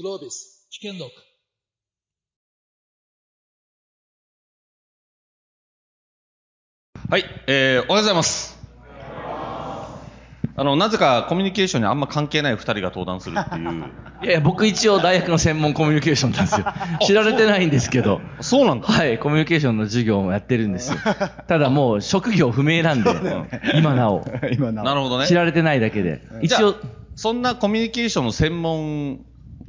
Globis 試験録はい、えー、おはようございます。あの、なぜかコミュニケーションにあんま関係ない二人が登壇するっていう。いやいや、僕一応大学の専門コミュニケーションなんですよ。知られてないんですけど。そうなんだ。はい、コミュニケーションの授業もやってるんですよ。ただもう職業不明なんで、今なお。今ななるほどね。知られてないだけで。一応じゃあ、そんなコミュニケーションの専門を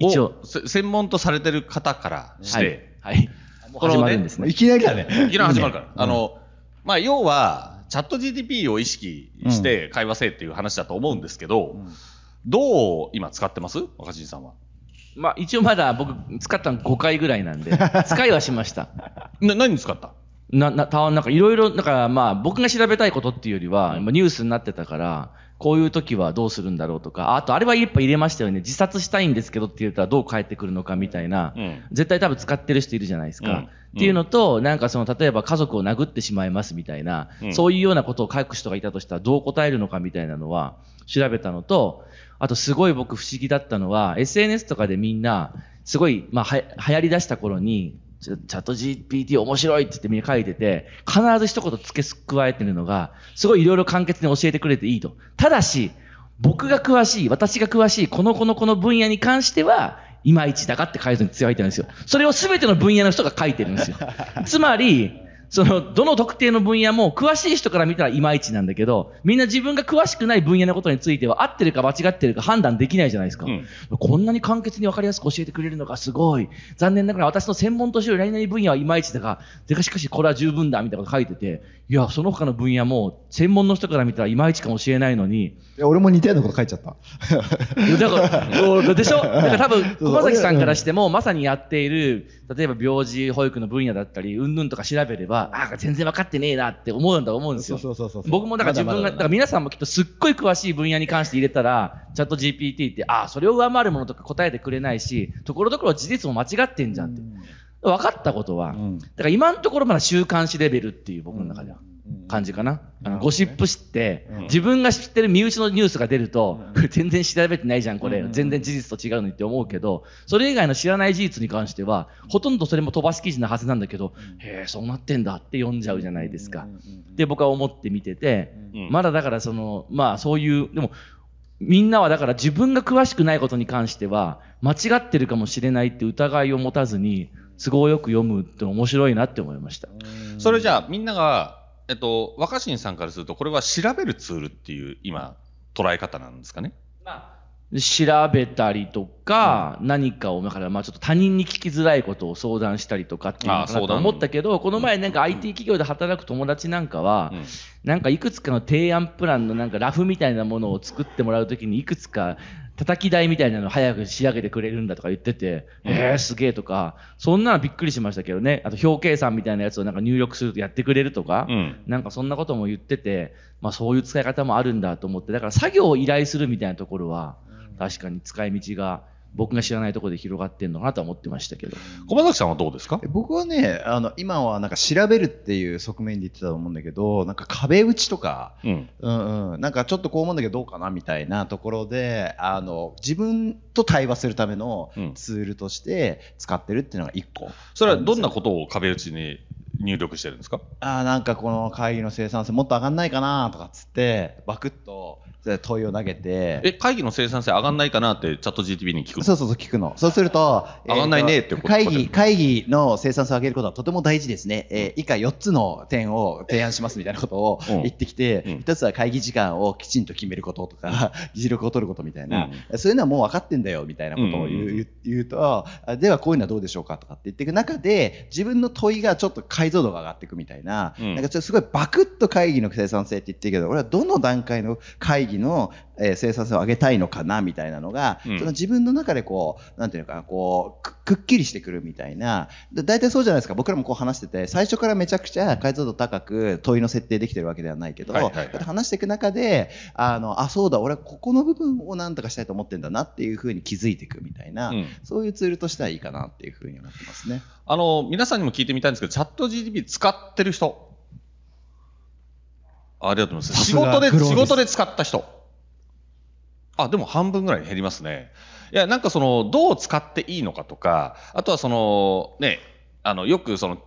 一応せ専門とされてる方からして、はい。はい。もう始まるんですね。いきなりだね。いきなり始まるから。あの、まあ、要は、チャット GTP を意識して会話せっていう話だと思うんですけど、どう今使ってます？若新さんは。まあ一応まだ僕使ったの5回ぐらいなんで、使いはしました。な、何に使った？な、な、たなんかいろいろ、だからまあ僕が調べたいことっていうよりは、まあニュースになってたから、こういう時はどうするんだろうとか、あとあれはやっぱ入れましたよね。自殺したいんですけどって言ったらどう返ってくるのかみたいな、うん絶対多分使ってる人いるじゃないですか。うんっていうのと、なんかその、例えば家族を殴ってしまいますみたいな、うんそういうようなことを書く人がいたとしたらどう答えるのかみたいなのは調べたのと、あとすごい僕不思議だったのは、SNS とかでみんな、すごい、まあ、は、流行り出した頃に、チャット GPT 面白いって言ってみんな書いてて、必ず一言付け加えてるのが、すごいいろいろ簡潔に教えてくれていいと。ただし、僕が詳しい、私が詳しい、この子のこの分野に関しては、いまいちだかって書いてるんですよ。それを全ての分野の人が書いてるんですよ。つまり、その、どの特定の分野も、詳しい人から見たらいまいちなんだけど、みんな自分が詳しくない分野のことについては、合ってるか間違ってるか判断できないじゃないですか。うんこんなに簡潔に分かりやすく教えてくれるのがすごい。残念ながら私の専門としてる何々分野はいまいちだが、でかしかしこれは十分だ、みたいなこと書いてて、いや、その他の分野も、専門の人から見たらいまいちかもしれないのに、いや俺も似たようなこと書いちゃった。いやだから、おでしょ？だから多分、駒崎さんからしても、まさにやっている、例えば病児保育の分野だったり、うんぬんとか調べれば、ああ、全然分かってねえなって思うんだと思うんですよ。そうそうそうそう僕もだから自分が、まだまだだから皆さんもきっとすっごい詳しい分野に関して入れたら、チャット GPT って、ああ、それを上回るものとか答えてくれないし、ところどころ事実も間違ってんじゃんって。分かったことは、んだから今のところまだ週刊誌レベルっていう僕の中では。感じかな。あのゴシップ誌って、自分が知ってる身内のニュースが出ると、全然調べてないじゃん、これ。全然事実と違うのにって思うけど、それ以外の知らない事実に関しては、ほとんどそれも飛ばし記事なはずなんだけど、へえ、そうなってんだって読んじゃうじゃないですか。で、僕は思って見てて、うんまだだからその、まあそういう、でも、みんなはだから自分が詳しくないことに関しては、間違ってるかもしれないって疑いを持たずに、都合よく読むって面白いなって思いました。それじゃあ、みんなが、えっと、若新さんからすると、これは調べるツールっていう、今、捉え方なんですかね？調べたりとか、何かを、だからまあちょっと他人に聞きづらいことを相談したりとかっていうのかなと思ったけど、この前なんか IT 企業で働く友達なんかは、うん。なんかいくつかの提案プランのなんかラフみたいなものを作ってもらうときにいくつか叩き台みたいなのを早く仕上げてくれるんだとか言ってて、えー、すげえとか、そんなのびっくりしましたけどね。あと表計算みたいなやつをなんか入力するとやってくれるとか、うん。なんかそんなことも言ってて、まあそういう使い方もあるんだと思って、だから作業を依頼するみたいなところは、確かに使い道が僕が知らないところで広がってんのかなとは思ってましたけど。駒崎さんはどうですか？え僕はね、あの、今はなんか調べるっていう側面で言ってたと思うんだけど、なんか壁打ちとか、うん。うんうん、なんかちょっとこう思うんだけどどうかなみたいなところで、あの、自分と対話するためのうんツールとして使ってるっていうのが一個。それはどんなことを壁打ちに入力してるんですか？あーなんかこの会議の生産性もっと上がんないかなとかっつって、バクッと問いを投げて、え、会議の生産性上がんないかなってチャット GTP に聞くの？そうそうそう、聞くの。そうすると、上がんないねってこと？会議、会議の生産性を上げることはとても大事ですね。えー以下4つの点を提案しますみたいなことをうん。言ってきて、うん。一つは会議時間をきちんと決めることとか、議事録を取ることみたいな、そういうのはもう分かってんだよみたいなことを言う,、うんうんうん。言うとあ、ではこういうのはどうでしょうかとかって言っていく中で、自分の問いがちょっと解像度が上がっていくみたいな、うん。なんかちょっとすごいバクッと会議の生産性って言ってるけど、俺はどの段階の会議の、えー生産性を上げたいのかなみたいなのが、うんその自分の中でこう、なんていうのかな、こう、くくっきりしてくるみたいな、だ大体そうじゃないですか、僕らもこう話してて、最初からめちゃくちゃ解像度高く問いの設定できてるわけではないけど、はいは話していく中で、あの、あ、そうだ、俺はここの部分をなんとかしたいと思ってんだなっていうふうに気づいていくみたいな、うんそういうツールとしてはいいかなっていうふうに思ってますね。あの、皆さんにも聞いてみたいんですけど、チャット GTP 使ってる人。ありがとうございます。仕事で、仕事で使った人。あ、でも半分ぐらいに減りますね。いや、なんかその、どう使っていいのかとか、あとはその、ね、あの、よくその、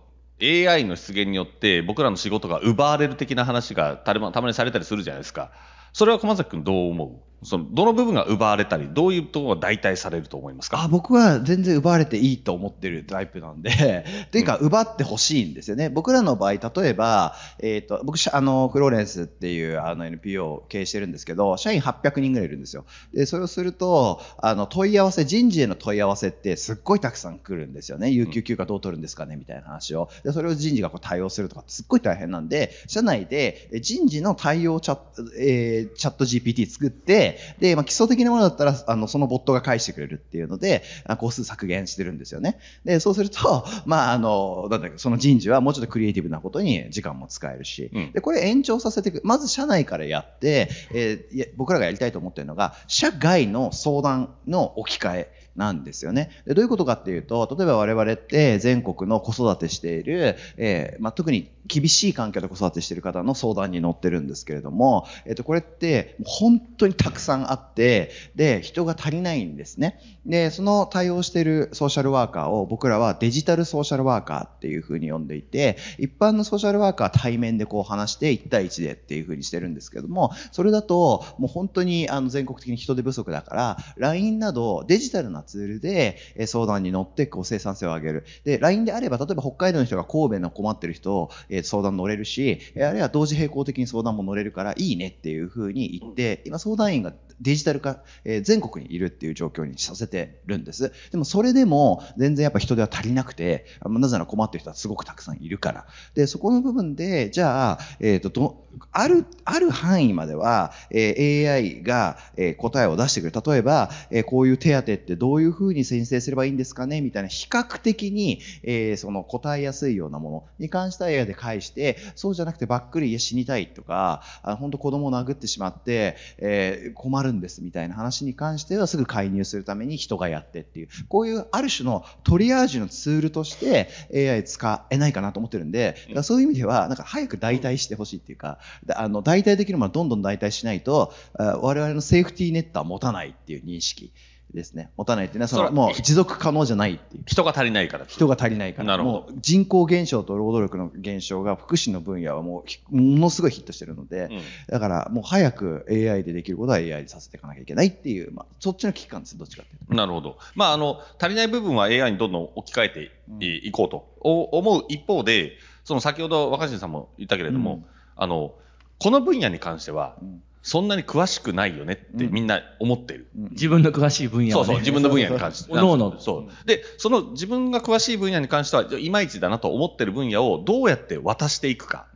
AI の出現によって僕らの仕事が奪われる的な話がたまたまにされたりするじゃないですか。それは駒崎君どう思う？その、どの部分が奪われたり、どういうところが代替されると思いますか？あ僕は全然奪われていいと思ってるタイプなんで、というか、奪ってほしいんですよね。僕らの場合、例えば、えっ、と、僕、あの、フローレンスっていうあの NPO を経営してるんですけど、社員800人ぐらいいるんですよ。で、それをすると、あの、問い合わせ、人事への問い合わせってすっごいたくさん来るんですよね。有給休暇どう取るんですかねみたいな話を。で、それを人事がこう対応するとかすっごい大変なんで、社内で人事の対応チャット、えー、チャット GPT 作って、で、まあ、基礎的なものだったら、あの、そのボットが返してくれるっていうので、工数削減してるんですよね。で、そうすると、まあ、あの、なんだその人事はもうちょっとクリエイティブなことに時間も使えるし、うん、で、これ延長させていく。まず社内からやって、えー、僕らがやりたいと思ってるのが、社外の相談の置き換え。なんですよね。でどういうことかっていうと、例えば我々って全国の子育てしている、えー、まあ、特に厳しい環境で子育てしている方の相談に乗ってるんですけれども、えっ、ー、と、これって本当にたくさんあって、で、人が足りないんですね。で、その対応しているソーシャルワーカーを僕らはデジタルソーシャルワーカーっていうふうに呼んでいて、一般のソーシャルワーカーは対面でこう話して1対1でっていうふうにしてるんですけども、それだともう本当にあの全国的に人手不足だから、LINE などデジタルなツールで相談に乗ってこう生産性を上げる。で、LINE であれば、例えば北海道の人が神戸の困ってる人を相談乗れるし、あるいは同時並行的に相談も乗れるからいいねっていうふうに言って、今相談員がデジタル化、えー、全国にいるっていう状況にさせてるんです。でもそれでも全然やっぱ人手は足りなくて、なぜなら困ってる人はすごくたくさんいるから。で、そこの部分で、じゃあ、えっ、ー、と、ある、ある範囲までは、えー、AI が、えー、答えを出してくる。例えば、えー、こういう手当ってどうういうふうに申請すればいいんですかね？みたいな比較的に、えー、その答えやすいようなものに関しては AI で返して、そうじゃなくてばっくり、いや死にたいとか、あ本当子供を殴ってしまって、えー、困るんですみたいな話に関してはすぐ介入するために人がやってっていう、こういうある種のトリアージのツールとして AI 使えないかなと思ってるんで、だからそういう意味では、なんか早く代替してほしいっていうか、あの、代替できるものはどんどん代替しないと、我々のセーフティーネットは持たないっていう認識。ですね。持たないっていうのは、その、もう持続可能じゃないっていう。人が足りないから。人が足りないから。なるほど。人口減少と労働力の減少が福祉の分野はもう、ものすごいヒットしてるので、うん、だからもう早く AI でできることは AI でさせていかなきゃいけないっていう、まあ、そっちの危機感です、どっちかっていうと。なるほど。まあ、あの、足りない部分は AI にどんどん置き換えていこうと思う一方で、その先ほど若新さんも言ったけれども、うん、あの、この分野に関しては、うんそんなに詳しくないよねってみんな思ってる。うん、自分の詳しい分野は、ね、そうそう、自分の分野に関して。おのそう。で、その自分が詳しい分野に関しては、いまいちだなと思ってる分野をどうやって渡していくか。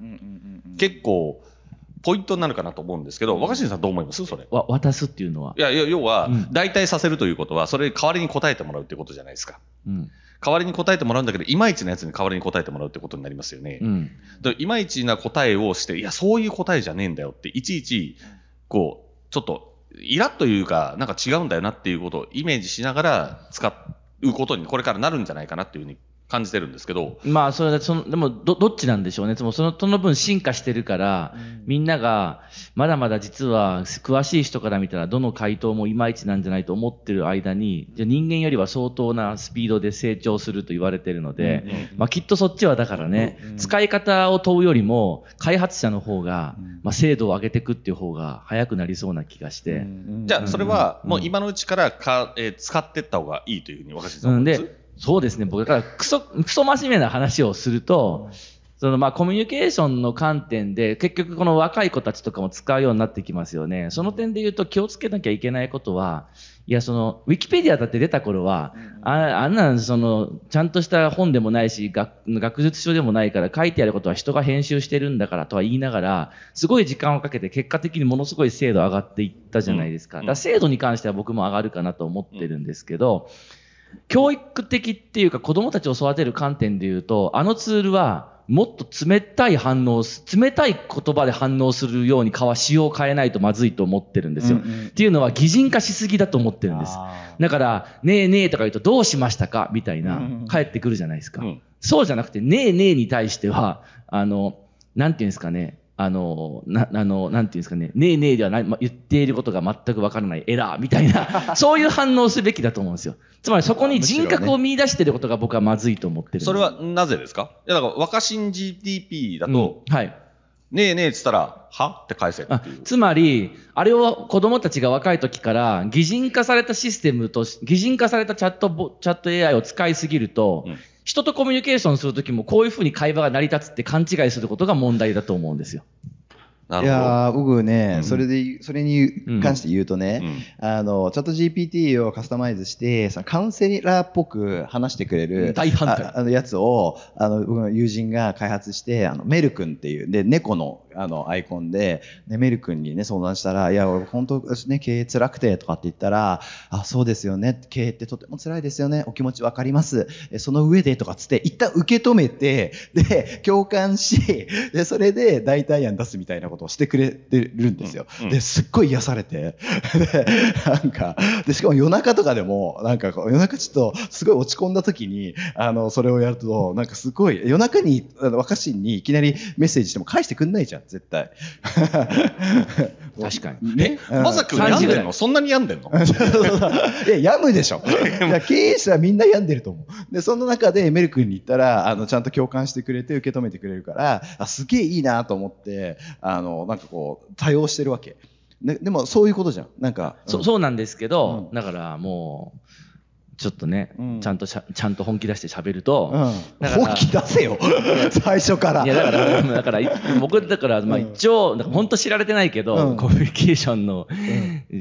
結構、ポイントになるかなと思うんですけど、若新さんどう思います？それ。わ、渡すっていうのは。いや、要は、代替させるということは、それ代わりに答えてもらうっていうことじゃないですか。うん。代わりに答えてもらうんだけど、いまいちなやつに代わりに答えてもらうってことになりますよね。うん。いまいちな答えをして、いや、そういう答えじゃねえんだよって、いちいち、こう、ちょっと、イラッというか、なんか違うんだよなっていうことをイメージしながら使うことにこれからなるんじゃないかなっていうふうに感じてるんですけど。まあ、それその、でも、ど、どっちなんでしょうね。その、その分進化してるから、うん、みんなが、まだまだ実は、詳しい人から見たら、どの回答もいまいちなんじゃないと思ってる間に、じゃ人間よりは相当なスピードで成長すると言われてるので、うんうん、まあ、きっとそっちはだからね、うんうん、使い方を問うよりも、開発者の方が、まあ、精度を上げていくっていう方が早くなりそうな気がして。じゃあ、それは、もう今のうちからか、えー、使っていった方がいいというふうに若新さん思います、うんそうですね。僕、だから、クソ、クソ真面目な話をすると、そのまあコミュニケーションの観点で結局この若い子たちとかも使うようになってきますよね。その点で言うと気をつけなきゃいけないことは、いやそのウィキペディアだって出た頃は、ああんなそのちゃんとした本でもないし学学術書でもないから書いてあることは人が編集してるんだからとは言いながら、すごい時間をかけて結果的にものすごい精度上がっていったじゃないですか。だから精度に関しては僕も上がるかなと思ってるんですけど、教育的っていうか子供たちを育てる観点で言うと、あのツールはもっと冷たい反応、冷たい言葉で反応するように仕様を変えないとまずいと思ってるんですよ。うんうん、っていうのは擬人化しすぎだと思ってるんです。だから、ねえねえとか言うとどうしましたか？みたいな、返ってくるじゃないですか。うん、そうじゃなくて、ねえねえに対しては、あの、なんていうんですかね、あの、な、あの、なんていうんですかね、ねえねえではない、ま、言っていることが全くわからない。エラー。みたいな、そういう反応をすべきだと思うんですよ。つまりそこに人格を見出していることが僕はまずいと思ってる、それはなぜですか？いや、だから若新 GDP だと、うん、はい。ねえねえっつったら、は？って返せっ。つまり、あれを子供たちが若い時から擬人化されたシステムと、擬人化されたチャットチャット AI を使いすぎると、うん人とコミュニケーションするときもこういうふうに会話が成り立つって勘違いすることが問題だと思うんですよ。いや僕ね、うん、それで、それに関して言うとね、うん、あの、チャット GPT をカスタマイズして、そのカウンセラーっぽく話してくれる、大反対。あのやつを、あの、僕の友人が開発して、あの、メル君っていう、で、猫の、あの、アイコンで、ね、メル君にね、相談したら、いや、俺本当ね、経営辛くて、とかって言ったら、あ、そうですよね、経営ってとても辛いですよね、お気持ちわかります。その上で、とかつって、一旦受け止めて、で、共感し、で、それで代替案出すみたいなことをしてくれてるんですよ。うんうん、で、すっごい癒されて、で、なんか、で、しかも夜中とかでも、なんか夜中ちょっと、すごい落ち込んだ時に、あの、それをやると、なんかすごい、夜中に、あの若新にいきなりメッセージしても返してくんないじゃん、絶対。確かに。ね、まさくん病んでんの？そんなに病んでんの？いや、病むでしょ。いや、経営者はみんな病んでると思う。で、その中でメル君に言ったら、あの、ちゃんと共感してくれて受け止めてくれるから、あすげえいいなと思って、あの、なんかこう、多用してるわけ。ででも、そういうことじゃん。なんか。うん、そそうなんですけど、うん、だからもう、ちょっとね、うん、ちゃんとちゃんと本気出して喋ると、うん、本気出せよ。最初から。いや、だから、だから、僕、だから、まあ一応、本当知られてないけど、うん、コミュニケーションの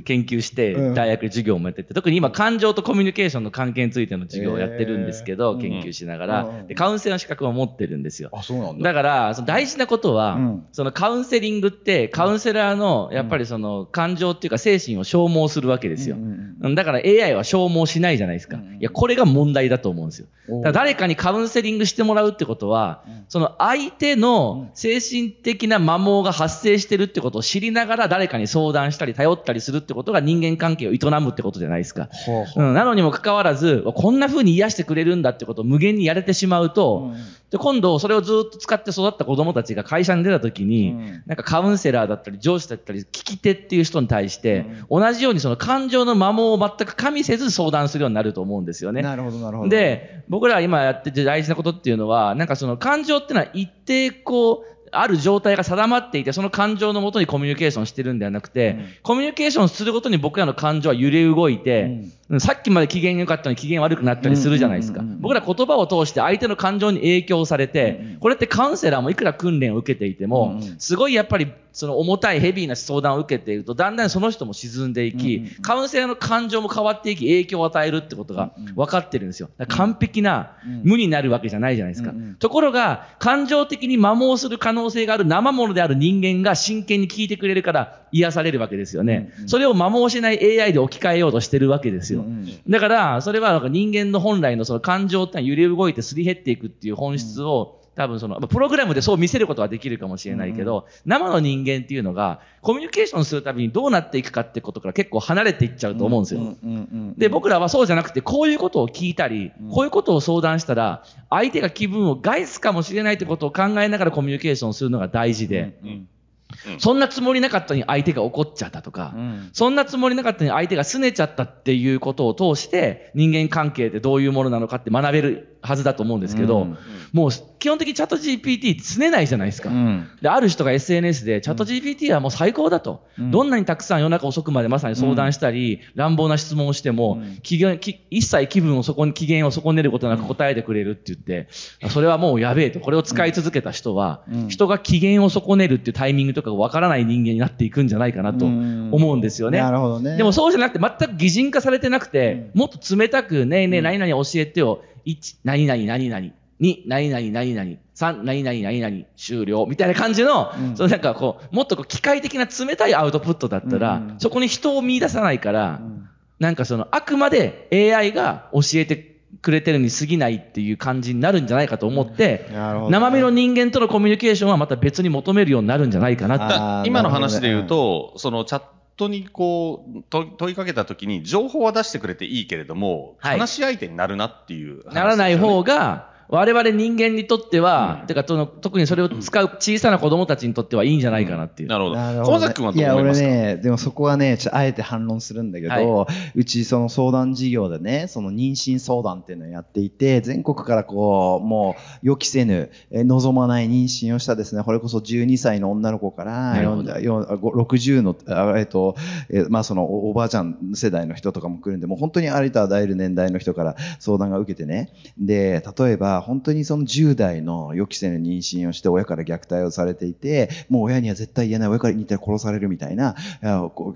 研究して、大学授業もやってて、特に今、感情とコミュニケーションの関係についての授業をやってるんですけど、研究しながら、で、カウンセラーの資格を持ってるんですよ。あ、そうなんだ。だから、その大事なことは、そのカウンセリングって、カウンセラーの、やっぱりその、感情っていうか精神を消耗するわけですよ。だから AI は消耗しないじゃないですか。いや、これが問題だと思うんですよ。だ誰かにカウンセリングしてもらうってことは、その相手の精神的な摩耗が発生してるってことを知りながら誰かに相談したり頼ったりするってことが人間関係を営むってことじゃないですか。うん、なのにもかかわらず、こんな風に癒してくれるんだってことを無限にやれてしまうと、で、今度それをずっと使って育った子供たちが会社に出た時に、なんかカウンセラーだったり上司だったり聞き手っていう人に対して、同じようにその感情の摩耗を全く加味せず相談するようになると思うんですよね。なるほど、なるほど。で、僕ら今やってて大事なことっていうのは、なんかその感情っていうのは一定こう、ある状態が定まっていて、その感情のもとにコミュニケーションしてるんではなくて、うん、コミュニケーションすることに僕らの感情は揺れ動いて、うん、さっきまで機嫌良かったのに機嫌悪くなったりするじゃないですか。僕ら言葉を通して相手の感情に影響されて、うん、これってカウンセラーもいくら訓練を受けていても、すごいやっぱりその重たいヘビーな相談を受けていると、だんだんその人も沈んでいき、カウンセラーの感情も変わっていき、影響を与えるってことが分かってるんですよ。完璧な無になるわけじゃないじゃないですか。ところが、感情的に摩耗する可能性がある生物である人間が真剣に聞いてくれるから癒されるわけですよね。それを摩耗しない AI で置き換えようとしてるわけですよ。だから、それは人間の本来のその感情って揺れ動いてすり減っていくっていう本質を、多分その、プログラムでそう見せることはできるかもしれないけど、生の人間っていうのが、コミュニケーションするたびにどうなっていくかってことから結構離れていっちゃうと思うんですよ。で、僕らはそうじゃなくて、こういうことを聞いたり、こういうことを相談したら、相手が気分を害すかもしれないってことを考えながらコミュニケーションするのが大事で、そんなつもりなかったのに相手が怒っちゃったとか、うん、そんなつもりなかったのに相手が拗ねちゃったっていうことを通して、人間関係ってどういうものなのかって学べるはずだと思うんですけど、うん、もう基本的にチャット GPT 拗ねないじゃないですか、うん、で。ある人が SNS でチャット GPT はもう最高だと、うん、どんなにたくさん夜中遅くまでまさに相談したり、乱暴な質問をしても、機嫌一切気分をそこに、機嫌を損ねることなく答えてくれるって言って、それはもうやべえと、これを使い続けた人は、人が機嫌を損ねるっていうタイミングとかがわからない人間になっていくんじゃないかなと思うんですよね。なるほどね。でもそうじゃなくて、全く擬人化されてなくて、もっと冷たく、ねえねえ、何々教えてよ。1、何々何々。2、何々何々。3、何々何々。終了。みたいな感じの、うん、そのなんかこう、もっとこう機械的な冷たいアウトプットだったら、うん、そこに人を見出さないから、うん、なんかその、あくまで AI が教えてくれてるに過ぎないっていう感じになるんじゃないかと思って、うん生身の人間とのコミュニケーションはまた別に求めるようになるんじゃないかなって。今の話で言うと、そのチャットにこう問いかけたときに情報は出してくれていいけれども、はい、話し相手になるなっていう、ね、ならない方が我々人間にとっては、うん、てか特にそれを使う小さな子供たちにとってはいいんじゃないかなっていう。なるほど。小崎君はどう思いますか？いや、俺ね、でもそこはね、ちょあえて反論するんだけど、はい、うちその相談事業でね、その妊娠相談っていうのをやっていて、全国からこう、もう予期せぬ、え望まない妊娠をしたですね、これこそ12歳の女の子から、60の、えっと、えまあそのおばあちゃん世代の人とかも来るんで、もう本当にありとあらゆる年代の人から相談が受けてね、で、例えば本当にその10代の予期せぬ妊娠をして親から虐待をされていて、もう親には絶対言えない、親から言ったら殺されるみたいな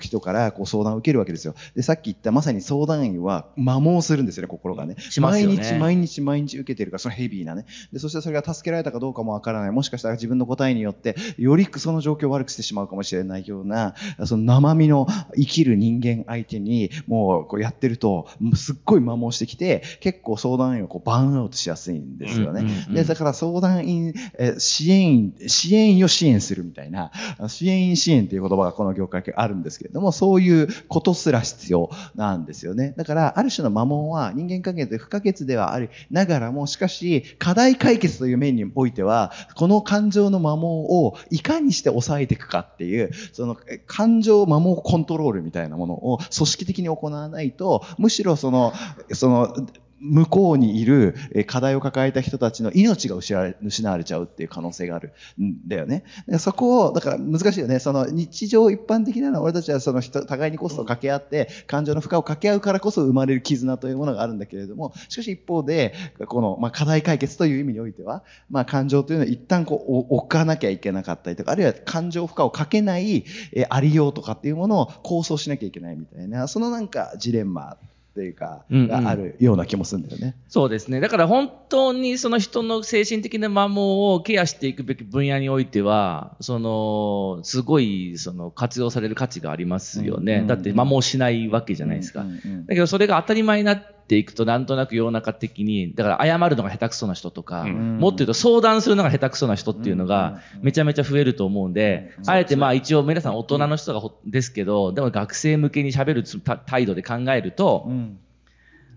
人からこう相談を受けるわけですよ。で、さっき言ったまさに相談員は摩耗するんですよね、心がね。ね毎日毎日毎日受けてるから、そのヘビーなね。で、そしてそれが助けられたかどうかもわからない。もしかしたら自分の答えによって、よりその状況を悪くしてしまうかもしれないような、その生身の生きる人間相手に、もうこうやってると、すっごい摩耗してきて、結構相談員をこうバーンアウトしやすいんですよね。で、だから相談員、え支援員、支援員を支援するみたいな、支援員支援っていう言葉がこの業界あるんですけれども、そういうことすら必要なんですよね。だから、ある種の摩耗は人間関係で不可欠ではありながらも、しかし、課題解決という面においては、この感情の摩耗をいかにして抑えていくかっていう、その感情摩耗コントロールみたいなものを組織的に行わないと、むしろその、その、向こうにいる課題を抱えた人たちの命が失われ失われちゃうっていう可能性があるんだよね。そこを、だから難しいよね。その日常一般的なのは俺たちはその人、互いにコストを掛け合って、感情の負荷を掛け合うからこそ生まれる絆というものがあるんだけれども、しかし一方で、この、まあ、課題解決という意味においては、まあ、感情というのは一旦こう、置かなきゃいけなかったりとか、あるいは感情負荷をかけない、えありようとかっていうものを構想しなきゃいけないみたいな、そのなんかジレンマっていうか、があるような気もするんだよね。そうですね。だから本当にその人の精神的な摩耗をケアしていくべき分野においては、その、すごい、その、活用される価値がありますよね。だって摩耗しないわけじゃないですか。だけどそれが当たり前になっていくと、なんとなく世の中的に、だから謝るのが下手くそな人とか、もっと言うと相談するのが下手くそな人っていうのが、めちゃめちゃ増えると思うんで、あえてまあ一応皆さん大人の人がですけど、でも学生向けに喋る態度で考えると、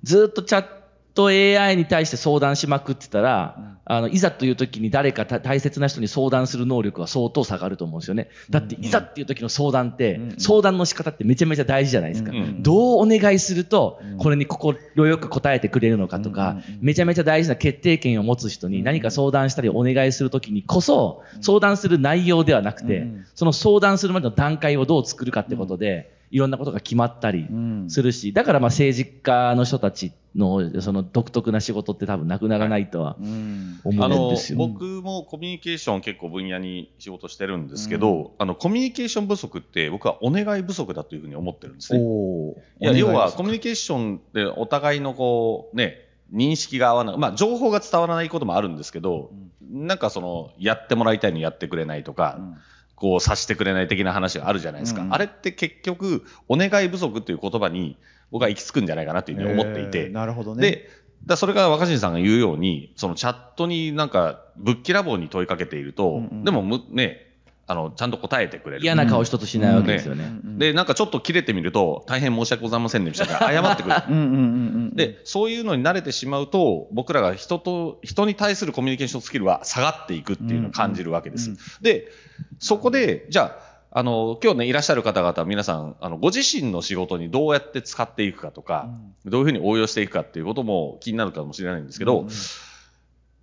ずっとチャット AI に対して相談しまくってたら、うん、あの、いざという時に誰か大切な人に相談する能力は相当下がると思うんですよね。だって、いざっていう時の相談って、うん、相談の仕方ってめちゃめちゃ大事じゃないですか。うん、どうお願いすると、これに心よく答えてくれるのかとか、めちゃめちゃ大事な決定権を持つ人に何か相談したりお願いする時にこそ、相談する内容ではなくて、その相談するまでの段階をどう作るかってことで、いろんなことが決まったりするし、だからまあ政治家の人たちのその独特な仕事って多分なくならないとは思うんですよ、僕もコミュニケーション結構分野に仕事してるんですけど、うん、あのコミュニケーション不足って僕はお願い不足だというふうに思ってるんですね。いや要はコミュニケーションでお互いのこうね認識が合わない、まあ、情報が伝わらないこともあるんですけど、うん、なんかそのやってもらいたいのにやってくれないとか、うんこうさしてくれない的な話があるじゃないですか。うん、あれって結局、お願い不足という言葉に僕は行き着くんじゃないかなというふうに思っていて。えー、なるほどね。で、だそれが若新さんが言うように、そのチャットになんかぶっきらぼうに問いかけていると、うんうん、でもむね、あの、ちゃんと答えてくれる。嫌な顔一つしないわけですよね。で、なんかちょっと切れてみると、大変申し訳ございませんでしたから謝ってくる。で、そういうのに慣れてしまうと、僕らが人と、人に対するコミュニケーションスキルは下がっていくっていうのを感じるわけです。で、そこで、じゃあ、あの、今日ね、いらっしゃる方々、皆さん、あの、ご自身の仕事にどうやって使っていくかとか、うん、どういうふうに応用していくかっていうことも気になるかもしれないんですけど、うん、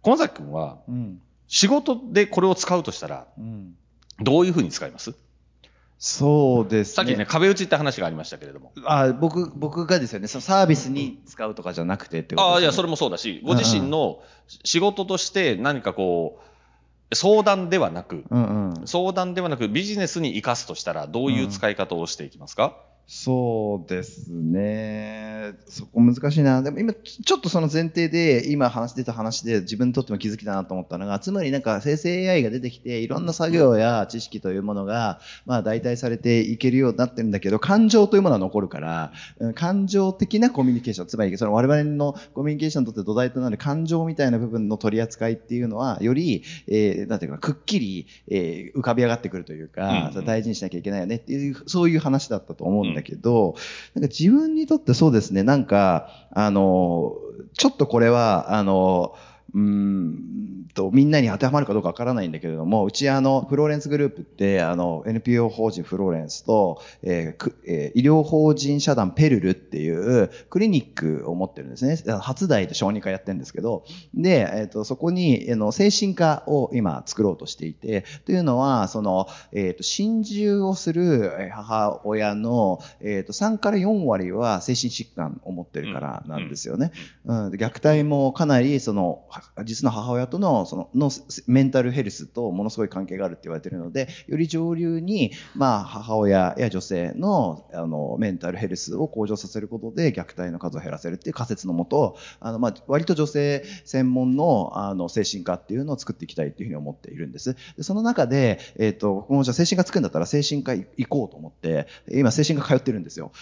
小崎君は、うん、仕事でこれを使うとしたら、うんどういうふうに使います？そうですね。さっきね、壁打ちって話がありましたけれども。あ僕、僕がですよね、そのサービスに使うとかじゃなくてってこと、ね、ああ、いや、それもそうだし、ご自身の仕事として何かこう、相談ではなく、うんうん、相談ではなくビジネスに生かすとしたら、どういう使い方をしていきますか、うんそうですね。そこ難しいな。でも今、ちょっとその前提で、今話出た話で自分にとっても気づきだなと思ったのが、つまりなんか生成 AI が出てきて、いろんな作業や知識というものが、まあ代替されていけるようになってるんだけど、感情というものは残るから、感情的なコミュニケーション、つまりその我々のコミュニケーションにとって土台となる感情みたいな部分の取り扱いっていうのは、より、えー、なんていうか、くっきり、えー、浮かび上がってくるというか、うんうん、大事にしなきゃいけないよねっていう、そういう話だったと思うんだけど、なんか自分にとってそうですね、なんか、あの、ちょっとこれは、あの、うんと、みんなに当てはまるかどうかわからないんだけれども、うちあの、フローレンスグループって、あの、NPO 法人フローレンスと、えーえー、医療法人社団ペルルっていうクリニックを持ってるんですね。初代で小児科やってるんですけど、で、えっ、ー、と、そこに、あの、精神科を今作ろうとしていて、というのは、その、えっ、ー、と、心中をする母親の、えっ、と、3から4割は精神疾患を持ってるからなんですよね。うん、うん、虐待もかなり、その、実の母親とのそののメンタルヘルスとものすごい関係があるって言われているのでより上流に、まあ、母親や女性のあのメンタルヘルスを向上させることで虐待の数を減らせるっていう仮説のもとあの、まあ、割と女性専門のあの精神科っていうのを作っていきたいというふうに思っているんです。でその中で、えっ、ー、と、もうじゃ精神科作るんだったら精神科行こうと思って、今精神科通ってるんですよ。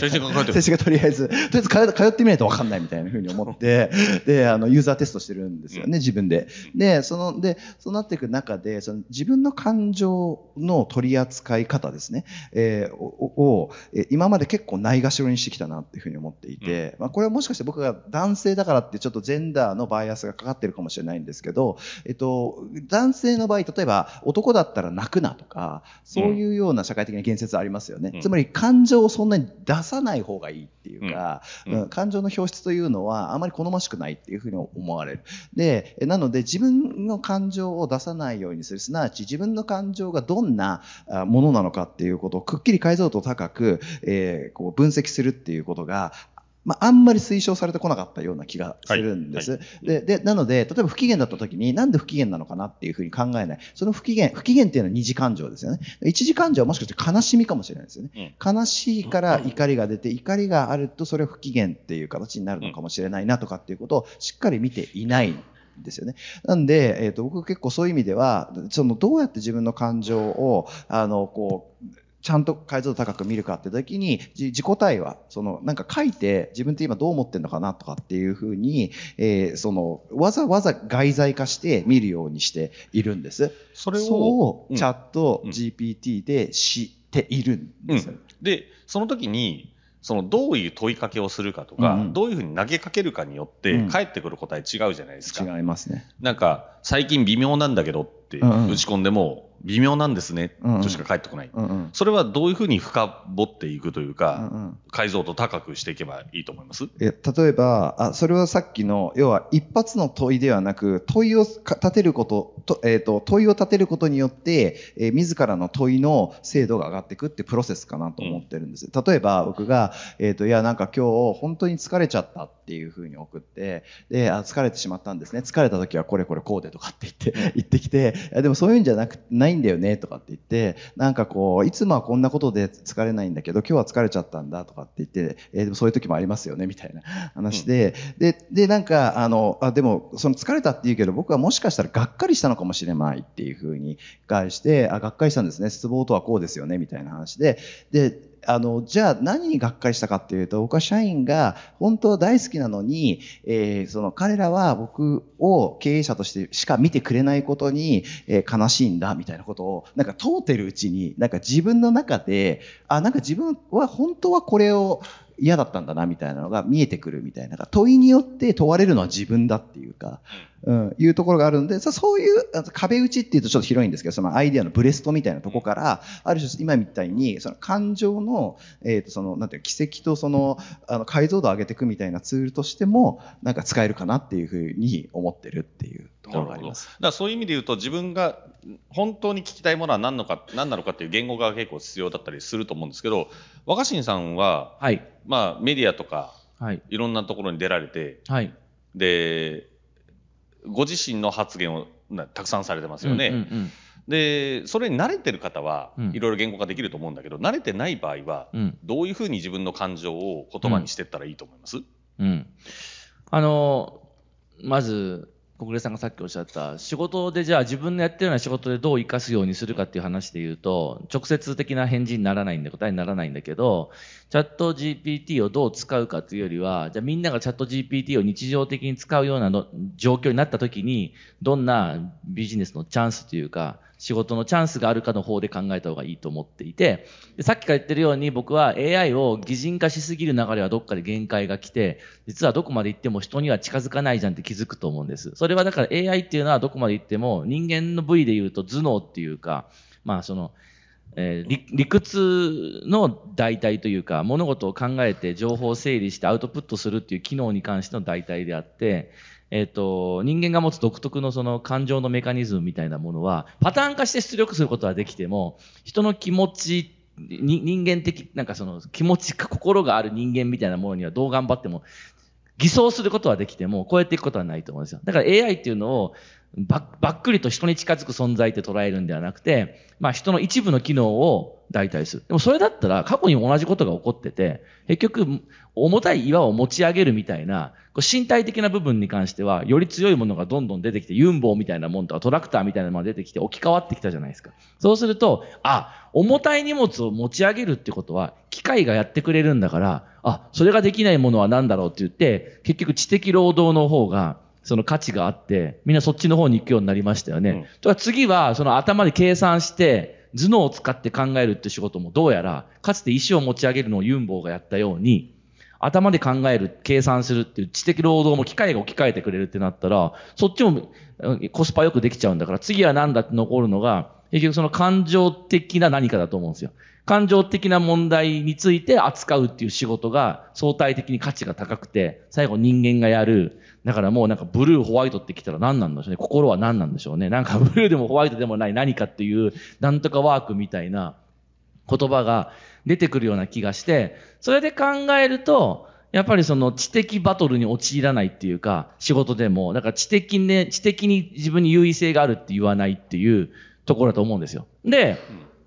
精神科通ってる 精神科とりあえず、とりあえず通ってみないと分かんないみたいなふうに思って、で、あの、ユーザーテストしてるんですよね、自分で。で、その、で、そうなっていく中で、その自分の感情の取り扱い方ですね、えー、を、今まで結構ないがしろにしてきたなっていうふうに思っていて、まあ、これはもしかして僕が男性だからってちょっとジェンダーのバイアスがかかってるかもしれないんですけど、えっと、男性の場合、例えば男だったら泣くなとか、そういうような社会的な言説ありますよね。うん、つまり感情をそんなに出さない方がいいっていうか、うん、感情の表出というのはあまり好ましくないっていうふうに思われる。で、なので自分の感情を出さないようにする。すなわち自分の感情がどんなものなのかっていうことをくっきり解像度高く、えー、こう分析するっていうことがまあ、あんまり推奨されてこなかったような気がするんです。はいはい、で、で、なので、例えば不機嫌だった時に、なんで不機嫌なのかなっていうふうに考えない。その不機嫌、不機嫌っていうのは二次感情ですよね。一次感情はもしかして悲しみかもしれないですよね。うん、悲しいから怒りが出て、怒りがあるとそれは不機嫌っていう形になるのかもしれないなとかっていうことをしっかり見ていないですよね。なんで、えっ、ー、と、僕結構そういう意味では、その、どうやって自分の感情を、あの、こう、ちゃんと解像度高く見るかって時に、自己対話、その、なんか書いて、自分って今どう思ってんのかなとかっていうふうに、えー、その、わざわざ外在化して見るようにしているんです。それを、チャット GPT で知っているんです、うん。うん、で、その時に、そのどういう問いかけをするかとか、うん、どういうふうに投げかけるかによって、返ってくる答え違うじゃないですか。違いますね。なんか、最近微妙なんだけどって打ち込んでも、微妙なんですね、としか返ってこない、うんうん、それはどういうふうに深掘っていくというか、うんうん、解像度高くしていけばいいと思います？え例えばあ、それはさっきの、要は一発の問いではなく、問いを立てることと、えーと、問いを立てることによって、えー、自らの問いの精度が上がっていくってプロセスかなと思ってるんです。うん、例えば、僕が、えっ、ー、と、いや、なんか今日本当に疲れちゃったっていうふうに送って、で、あ、疲れてしまったんですね。疲れた時はこれこれこうでとかって言って、言ってきて、でもそういうんじゃなく、ないんだよね、とかって言って、なんかこう、いつもはこんなことで疲れないんだけど、今日は疲れちゃったんだとかって言って、えー、でもそういう時もありますよね、みたいな話で、うん、で、で、なんか、あの、あ、でも、その疲れたって言うけど、僕はもしかしたらがっかりしたのかもしれないっていうふうに返して、あ、がっかりしたんですね、失望とはこうですよね、みたいな話で、で、あの、じゃあ何にがっかりしたかっていうと、僕は社員が本当は大好きなのに、えー、その彼らは僕を経営者としてしか見てくれないことに、えー、悲しいんだみたいなことを、なんか通ってるうちに、なんか自分の中で、あ、なんか自分は本当はこれを嫌だったんだなみたいなのが見えてくるみたいな。問いによって問われるのは自分だっていうか、うん、いうところがあるんで、そういう壁打ちっていうとちょっと広いんですけど、そのアイデアのブレストみたいなとこから、ある種今みたいに、その感情の、えっ、ー、と、その、なんていう奇跡とその、あの、解像度を上げていくみたいなツールとしても、なんか使えるかなっていうふうに思ってるっていうところがあります。だからそういう意味で言うと、自分が本当に聞きたいものは何のか、何なのかっていう言語が結構必要だったりすると思うんですけど、若新さんは、はい、まあ、メディアとか、はい、いろんなところに出られて、はい、で、ご自身の発言をたくさんされてますよね。うんうんうんでそれに慣れてる方はいろいろ言語化できると思うんだけど、うん、慣れてない場合は、どういうふうに自分の感情を言葉にしていったらいいと思います、うん、うん、あのまず小暮さんがさっきおっしゃった仕事でじゃあ自分のやってるような仕事でどう生かすようにするかっていう話で言うと直接的な返事にならないんで答えにならないんだけどチャット GPT をどう使うかというよりはじゃあみんながチャット GPT を日常的に使うようなの状況になった時にどんなビジネスのチャンスというか仕事のチャンスがあるかの方で考えた方がいいと思っていて、さっきから言ってるように僕は AI を擬人化しすぎる流れはどっかで限界が来て、実はどこまで行っても人には近づかないじゃんって気づくと思うんです。それはだから AI っていうのはどこまで行っても人間の部位で言うと頭脳っていうか、まあその、えー、理屈の代替というか、物事を考えて情報を整理してアウトプットするっていう機能に関しての代替であって、えっ、と、人間が持つ独特のその感情のメカニズムみたいなものは、パターン化して出力することはできても、人の気持ち、人間的、なんかその気持ちか心がある人間みたいなものにはどう頑張っても、偽装することはできても、超えていくことはないと思うんですよ。だから AI っていうのを、ばっくりと人に近づく存在って捉えるんではなくて、まあ人の一部の機能を代替する。でもそれだったら過去に同じことが起こってて、結局重たい岩を持ち上げるみたいな、身体的な部分に関してはより強いものがどんどん出てきて、ユンボウみたいなもんとかトラクターみたいなものが出てきて置き換わってきたじゃないですか。そうすると、あ、重たい荷物を持ち上げるってことは機械がやってくれるんだから、あ、それができないものは何だろうって言って、結局知的労働の方がその価値があって、みんなそっちの方に行くようになりましたよね。うん、と次は、その頭で計算して、頭脳を使って考えるって仕事もどうやら、かつて石を持ち上げるのをユンボウがやったように、頭で考える、計算するっていう知的労働も機械が置き換えてくれるってなったら、そっちもコスパよくできちゃうんだから、次は何だって残るのが、結局その感情的な何かだと思うんですよ。感情的な問題について扱うっていう仕事が相対的に価値が高くて、最後人間がやる。だからもうなんかブルー、ホワイトってきたら何なんでしょうね。心は何なんでしょうね。なんかブルーでもホワイトでもない何かっていうなんとかワークみたいな言葉が出てくるような気がして、それで考えると、やっぱりその知的バトルに陥らないっていうか、仕事でも、だから知的ね、知的に自分に優位性があるって言わないっていうところだと思うんですよ。で、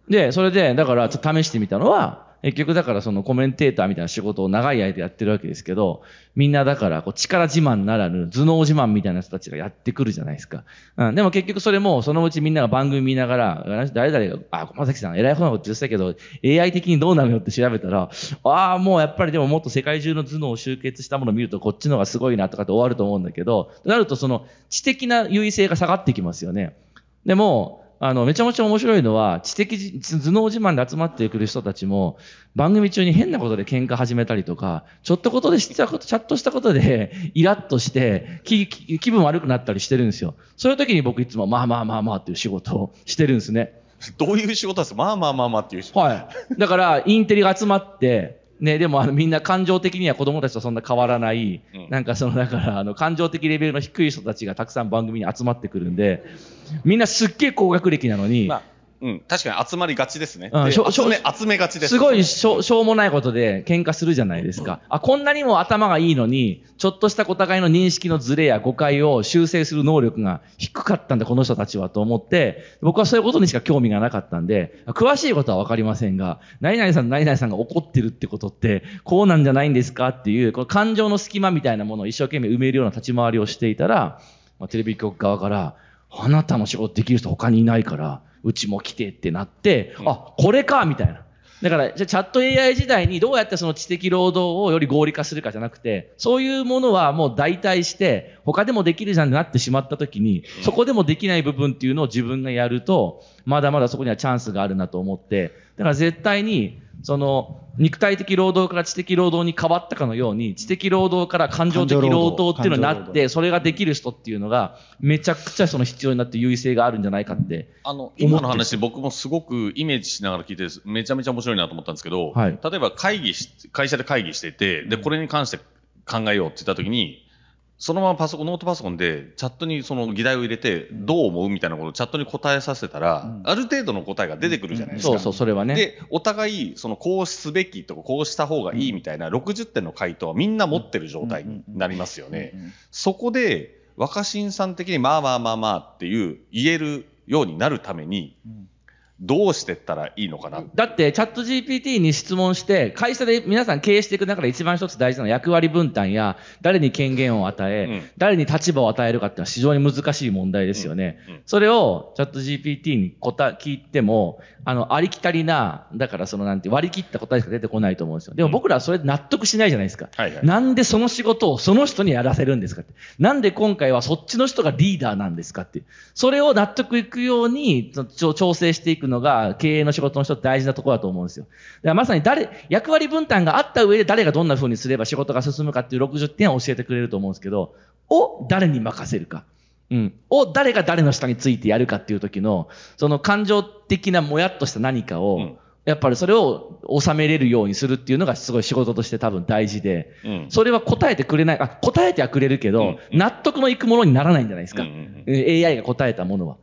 で、それで、だからちょっと試してみたのは、結局だからそのコメンテーターみたいな仕事を長い間やってるわけですけど、みんなだからこう力自慢ならぬ頭脳自慢みたいな人たちがやってくるじゃないですか。うん、でも結局それもそのうちみんなが番組見ながら、誰々が、あ、駒崎さん偉い方なこと言ってたけど、AI 的にどうなのよって調べたら、ああ、もうやっぱりでももっと世界中の頭脳を集結したものを見るとこっちの方がすごいなとかって終わると思うんだけど、なるとその知的な優位性が下がってきますよね。でも、あの、めちゃめちゃ面白いのは、知的、頭脳自慢で集まってくる人たちも、番組中に変なことで喧嘩始めたりとか、ちょっとことで知ったこと、チャットしたことで、イラッとして、気、気分悪くなったりしてるんですよ。そういう時に僕いつも、まあまあまあまあっていう仕事をしてるんですね。どういう仕事ですか？まあまあまあまあっていう仕事。はい。だから、インテリが集まって、ね、でもあのみんな感情的には子供たちとそんな変わらない、うん、なんかそのだからあの感情的レベルの低い人たちがたくさん番組に集まってくるんで、みんなすっげえ高学歴なのに、まあうん、確かに集まりがちですね。うん、集め、集めがちです。すごいしょしょうもないことで喧嘩するじゃないですか。あ、こんなにも頭がいいのに、ちょっとしたお互いの認識のズレや誤解を修正する能力が低かったんだ、この人たちはと思って、僕はそういうことにしか興味がなかったんで、詳しいことはわかりませんが、何々さん、何々さんが怒ってるってことって、こうなんじゃないんですかっていう、この感情の隙間みたいなものを一生懸命埋めるような立ち回りをしていたら、まあ、テレビ局側から、あなたの仕事できる人他にいないから、うちも来てってなって、うん、あ、これかみたいな。だから、じゃチャット AI 時代にどうやってその知的労働をより合理化するかじゃなくて、そういうものはもう代替して、他でもできるじゃんってなってしまった時に、そこでもできない部分っていうのを自分がやると、まだまだそこにはチャンスがあるなと思って、だから絶対に、その、肉体的労働から知的労働に変わったかのように、知的労働から感情的労働っていうのになって、それができる人っていうのが、めちゃくちゃその必要になって優位性があるんじゃないかって。あの、今の話僕もすごくイメージしながら聞いて、めちゃめちゃ面白いなと思ったんですけど、はい、例えば会議し、会社で会議してて、で、これに関して考えようって言った時に、そのままパソコン、ノートパソコンでチャットにその議題を入れて、どう思うみたいなことをチャットに答えさせたら、うん、ある程度の答えが出てくるじゃないですか。そうそう、それはね。で、お互い、そのこうすべきとか、こうした方がいいみたいな60点の回答はみんな持ってる状態になりますよね。そこで、若新さん的にまあまあまあまあっていう言えるようになるために、どうしてったらいいのかな？だって、チャット GPT に質問して、会社で皆さん経営していく中で一番一つ大事なのは役割分担や、誰に権限を与え、うん、誰に立場を与えるかっていうのは非常に難しい問題ですよね。うんうん、それをチャット GPT に答聞いても、あの、ありきたりな、だからそのなんて割り切った答えしか出てこないと思うんですよ。でも僕らはそれで納得しないじゃないですか。はいはい、なんでその仕事をその人にやらせるんですかって。なんで今回はそっちの人がリーダーなんですかって。それを納得いくように調整していくのが経営の仕事の人大事なところだと思うんですよ。だからまさに誰、役割分担があった上で誰がどんな風にすれば仕事が進むかっていう60点を教えてくれると思うんですけど、を誰に任せるか。うん。を誰が誰の下についてやるかっていう時の、その感情的なもやっとした何かを、うんやっぱりそれを収めれるようにするっていうのがすごい仕事として多分大事で、うん、それは答えてくれない、あ、答えてはくれるけど、うんうん、納得のいくものにならないんじゃないですか。うんうんうん、AI が答えたものは。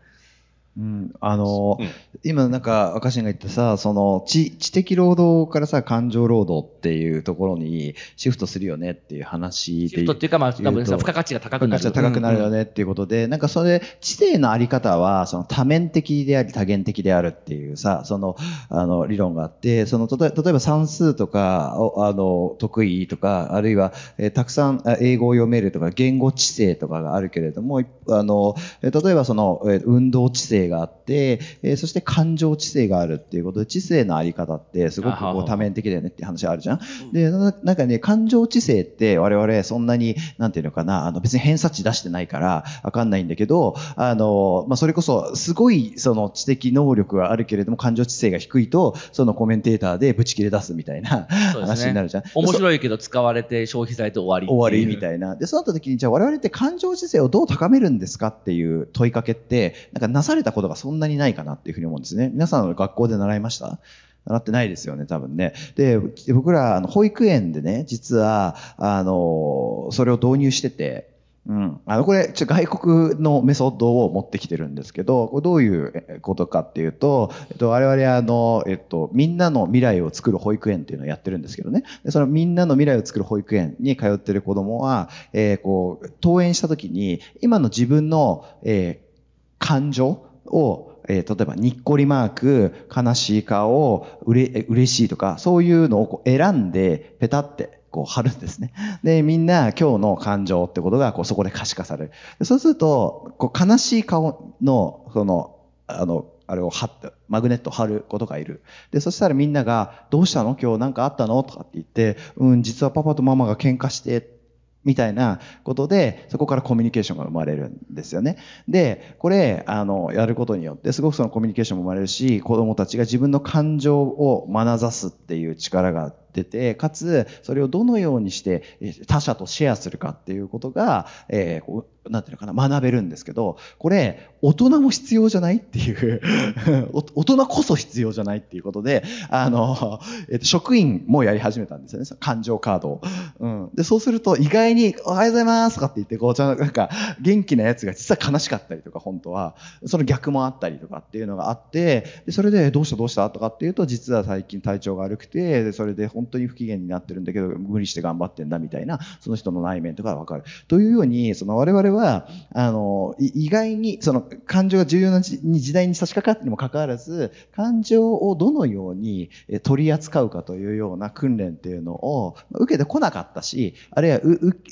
うん、あの、うん、今なんか赤新が言ったさ、その知知的労働からさ、感情労働っていうところにシフトするよねっていう話で。シフトっていうかまあ、多分付加価値が高くなる。付加価値が高くなるよねっていうことで、うんうん、なんかそれ、知性のあり方は、その多面的であり多元的であるっていうさ、その、あの、理論があって、その、例えば算数とか、あの、得意とか、あるいは、えー、たくさん英語を読めるとか、言語知性とかがあるけれども、あの、例えばその、運動知性があって、えー、そして感情知性があるっていうことで、知性のあり方ってすごくこう多面的だよねって話あるじゃん？で、なんかね、感情知性って我々そんなに、なんていうのかな、あの別に偏差値出してないからわかんないんだけど、あの、まあ、それこそすごいその知的能力があるけれども感情知性が低いと、そのコメンテーターでブチ切れ出すみたいな、話になるじゃん。面白いけど使われて消費されて終わり終わりみたいな。で、そうなった時に、じゃあ我々って感情知性をどう高めるんですかっていう問いかけって、なんかなされたことがそんなにないかなっていうふうに思うんですね。皆さんの学校で習いました？習ってないですよね、多分ね。で、僕ら、あの、保育園でね、実は、あの、それを導入してて、うん。あの、これ、ちょ外国のメソッドを持ってきてるんですけど、これどういうことかっていうと、えっと、我々あの、えっと、みんなの未来を作る保育園っていうのをやってるんですけどね。でそのみんなの未来を作る保育園に通ってる子供は、えー、こう、登園した時に、今の自分の、えー、感情を、えー、例えば、にっこりマーク、悲しい顔、うれ、嬉しいとか、そういうのをこう選んで、ペタって、こう貼るんですね。で、みんな今日の感情ってことがこうそこで可視化される。そうすると、こう悲しい顔の、その、あの、あれを貼って、マグネット貼ることがいる。で、そしたらみんなが、どうしたの？今日なんかあったの？とかって言って、うん、実はパパとママが喧嘩して、みたいなことで、そこからコミュニケーションが生まれるんですよね。で、これ、あの、やることによって、すごくそのコミュニケーションも生まれるし、子供たちが自分の感情を学ざすっていう力が出て、かつ、それをどのようにして他者とシェアするかっていうことが、えー、なんていうのかな、学べるんですけど、これ、大人も必要じゃないっていう 大人こそ必要じゃないっていうことで、あの、えっと、職員もやり始めたんですよね、感情カードを。うん。で、そうすると、意外に、おはようございますとかって言って、こう、ちゃなんか、元気なやつが実は悲しかったりとか、本当は、その逆もあったりとかっていうのがあって、で、それで、どうしたどうしたとかっていうと、実は最近体調が悪くて、で、それで本本当に不機嫌になってるんだけど、無理して頑張ってんだみたいな、その人の内面とかがわかる。というように、その我々は、あの、意外に、その感情が重要な時代に差し掛かってにもかかわらず、感情をどのように取り扱うかというような訓練っていうのを受けてこなかったし、あるいは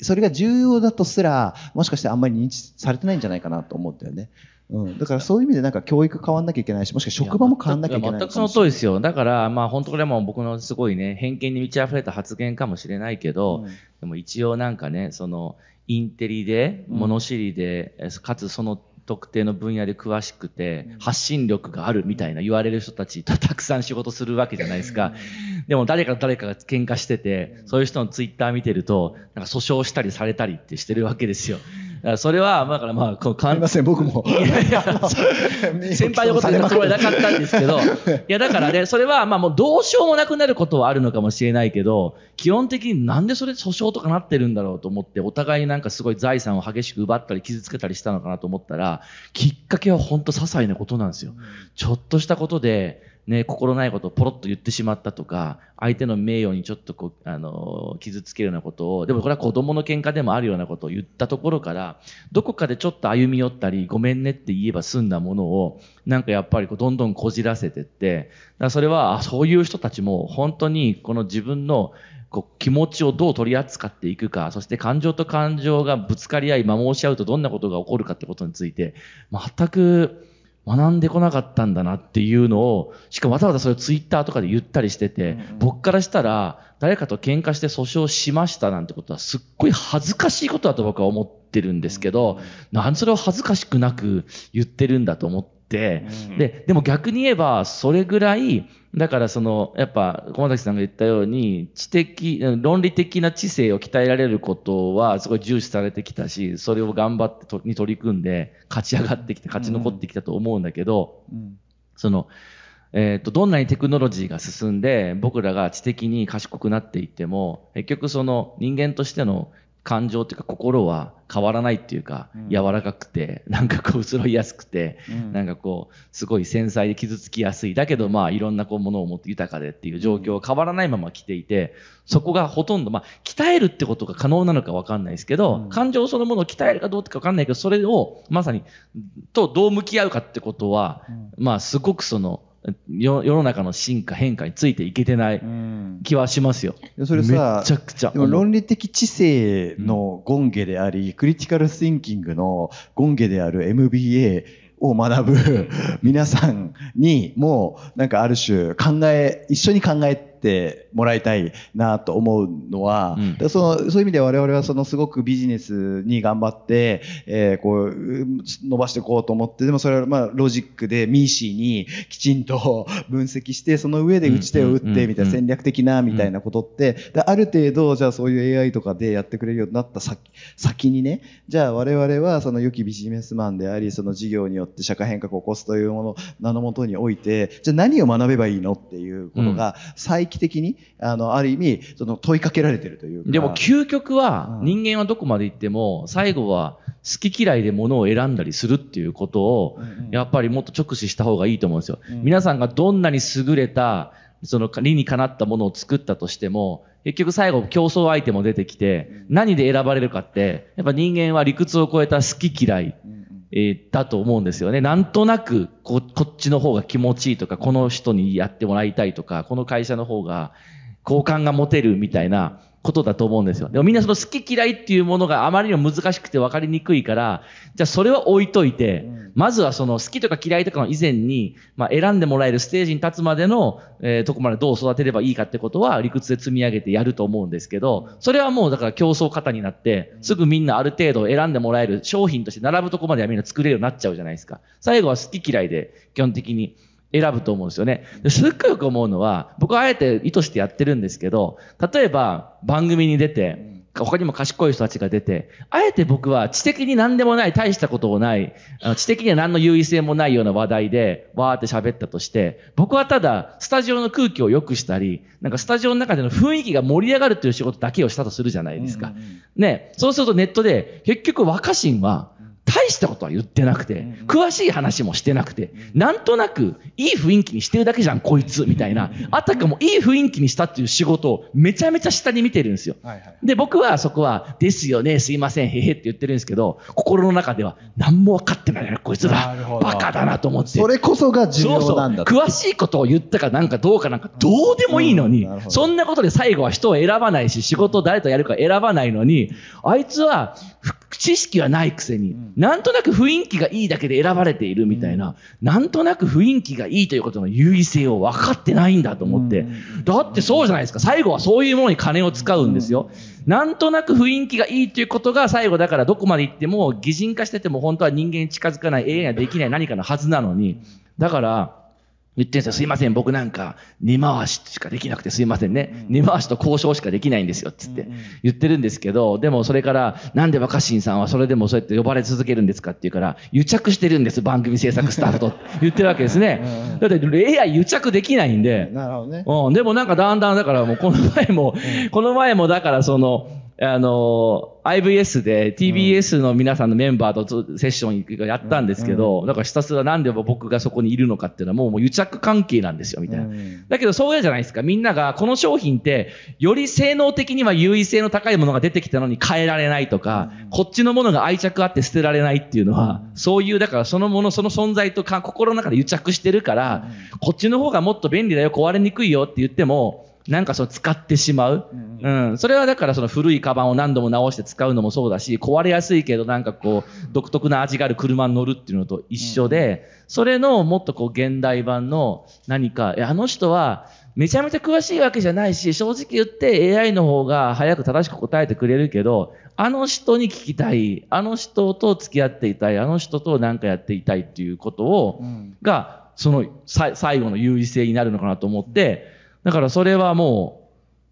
それが重要だとすら、もしかしてあんまり認知されてないんじゃないかなと思うんだよね。うん、だからそういう意味でなんか教育変わんなきゃいけないし、もしくは職場も変わんなきゃいけない全くその通りですよ。だから、まあ本当これも僕のすごいね、偏見に満ち溢れた発言かもしれないけど、うん、でも一応なんかね、その、インテリで、物知りで、うん、かつその特定の分野で詳しくて、発信力があるみたいな言われる人たちとたくさん仕事するわけじゃないですか。でも誰か誰かが喧嘩してて、そういう人のツイッター見てると、なんか訴訟したりされたりってしてるわけですよ。それは、だからまあ、こう、すみません、僕も。いやいや、先輩のこと言ったつもりなかったんですけど、いや、だからね、それは、まあもうどうしようもなくなることはあるのかもしれないけど、基本的になんでそれ訴訟とかなってるんだろうと思って、お互いになんかすごい財産を激しく奪ったり傷つけたりしたのかなと思ったら、きっかけは本当些細なことなんですよ。ちょっとしたことで、ね、心ないことをポロッと言ってしまったとか、相手の名誉にちょっとこう、あの、傷つけるようなことを、でもこれは子供の喧嘩でもあるようなことを言ったところから、どこかでちょっと歩み寄ったり、ごめんねって言えば済んだものを、なんかやっぱりこうどんどんこじらせてって、だそれは、そういう人たちも本当にこの自分のこう気持ちをどう取り扱っていくか、そして感情と感情がぶつかり合い、摩耗し合うとどんなことが起こるかってことについて、全く学んでこなかったんだなっていうのを、しかもわざわざそれをツイッターとかで言ったりしてて、うん僕からしたら、誰かと喧嘩して訴訟しましたなんてことはすっごい恥ずかしいことだと僕は思ってるんですけど、うん、なんそれを恥ずかしくなく言ってるんだと思って、うん、で、でも逆に言えば、それぐらい、だからその、やっぱ、駒崎さんが言ったように、知的、論理的な知性を鍛えられることはすごい重視されてきたし、それを頑張ってとに取り組んで、勝ち上がってきて、勝ち残ってきたと思うんだけど、うん、その、えっ、ー、と、どんなにテクノロジーが進んで、僕らが知的に賢くなっていっても、結局その人間としての感情っていうか心は変わらないっていうか、うん、柔らかくて、なんかこう移ろいやすくて、うん、なんかこう、すごい繊細で傷つきやすい。だけどまあいろんなこうものを持って豊かでっていう状況は変わらないまま来ていて、そこがほとんど、まあ鍛えるってことが可能なのかわかんないですけど、うん、感情そのものを鍛えるかどうかわかんないけど、それをまさに、とどう向き合うかってことは、まあすごくその、世の中の進化変化についていけてない気はしますよ。うん、それさ、めちゃくちゃ。でも論理的知性の権下であり、うん、クリティカルスインキングの権下である MBA を学ぶ 皆さんにもなんかある種考え、一緒に考えってもらいたいなと思うのは、うん、そのそういう意味で我々はそのすごくビジネスに頑張って、えー、こう伸ばしていこうと思ってでもそれはまあロジックでミーシーにきちんと 分析してその上で打ち手を打ってみたいな戦略的なみたいなことってである程度じゃあそういう AI とかでやってくれるようになった先先にねじゃあ我々はその良きビジネスマンでありその事業によって社会変革を起こすというもの名のもとにおいてじゃあ何を学べばいいのっていうことが最期的に、あの、ある意味、その問いかけられてるというでも究極は、人間はどこまで行っても、最後は好き嫌いで物を選んだりするっていうことを、やっぱりもっと直視した方がいいと思うんですよ。皆さんがどんなに優れた、その理にかなったものを作ったとしても、結局最後競争相手も出てきて、何で選ばれるかって、やっぱ人間は理屈を超えた好き嫌い、えー、だと思うんですよね。なんとなくこ、こっちの方が気持ちいいとか、この人にやってもらいたいとか、この会社の方が好感が持てるみたいなことだと思うんですよ。でもみんなその好き嫌いっていうものがあまりにも難しくて分かりにくいから、じゃあそれは置いといて、うん、まずはその好きとか嫌いとかの以前に、まあ選んでもらえるステージに立つまでの、えー、とこまでどう育てればいいかってことは理屈で積み上げてやると思うんですけど、それはもうだから競争型になって、すぐみんなある程度選んでもらえる商品として並ぶとこまではみんな作れるようになっちゃうじゃないですか。最後は好き嫌いで基本的に選ぶと思うんですよね。すっごいよく思うのは、僕はあえて意図してやってるんですけど、例えば番組に出て、他にも賢い人たちが出て、あえて僕は知的に何でもない、大したこともない、知的には何の優位性もないような話題で、わーって喋ったとして、僕はただ、スタジオの空気を良くしたり、なんかスタジオの中での雰囲気が盛り上がるという仕事だけをしたとするじゃないですか。ね、そうするとネットで、結局若新は、大したことは言ってなくて、詳しい話もしてなくて、なんとなくいい雰囲気にしてるだけじゃん、こいつ、みたいな。あたかもいい雰囲気にしたっていう仕事をめちゃめちゃ下に見てるんですよ。で、僕はそこは、ですよね、すいません、へへって言ってるんですけど、心の中では、何も分かってないな、こいつら。バカだなと思って。それこそが重要なんだそうそう。詳しいことを言ったかなんかどうかなんかどうでもいいのに、そんなことで最後は人を選ばないし、仕事を誰とやるか選ばないのに、あいつは、知識はないくせに、なんとなく雰囲気がいいだけで選ばれているみたいな、なんとなく雰囲気がいいということの優位性を分かってないんだと思って、だってそうじゃないですか。最後はそういうものに金を使うんですよ。なんとなく雰囲気がいいということが最後だからどこまで行っても擬人化してても本当は人間に近づかない AI ができない何かのはずなのに、だから、言ってんですよ。すいません。僕なんか、二回ししかできなくてすいませんね。二回しと交渉しかできないんですよ。つって言ってるんですけど、でもそれから、なんで若新さんはそれでもそうやって呼ばれ続けるんですかっていうから、癒着してるんです。番組制作スタッフと 言ってるわけですね。だって AI 癒着できないんで。なるほどね。うん。でもなんかだんだんだからもうこの前も、この前もだからその、あの、IVS で TBS の皆さん。のメンバーとセッションやったんですけど、だからひたすらなんで僕がそこにいるのかっていうのはもうもう癒着関係なんですよ、みたいな。だけどそうじゃないですか。みんながこの商品ってより性能的には優位性の高いものが出てきたのに変えられないとか、こっちのものが愛着あって捨てられないっていうのは、そういう、だからそのもの、その存在とか心の中で癒着してるから、こっちの方がもっと便利だよ、壊れにくいよって言っても、なんかそう使ってしまう。うん。それはだからその古いカバンを何度も直して使うのもそうだし、壊れやすいけどなんかこう、独特な味がある車に乗るっていうのと一緒で、それのもっとこう現代版の何か、あの人はめちゃめちゃ詳しいわけじゃないし、正直言って AI の方が早く正しく答えてくれるけど、あの人に聞きたい、あの人と付き合っていたい、あの人と何かやっていたいっていうことを、が、その最後の優位性になるのかなと思って、だからそれはもう、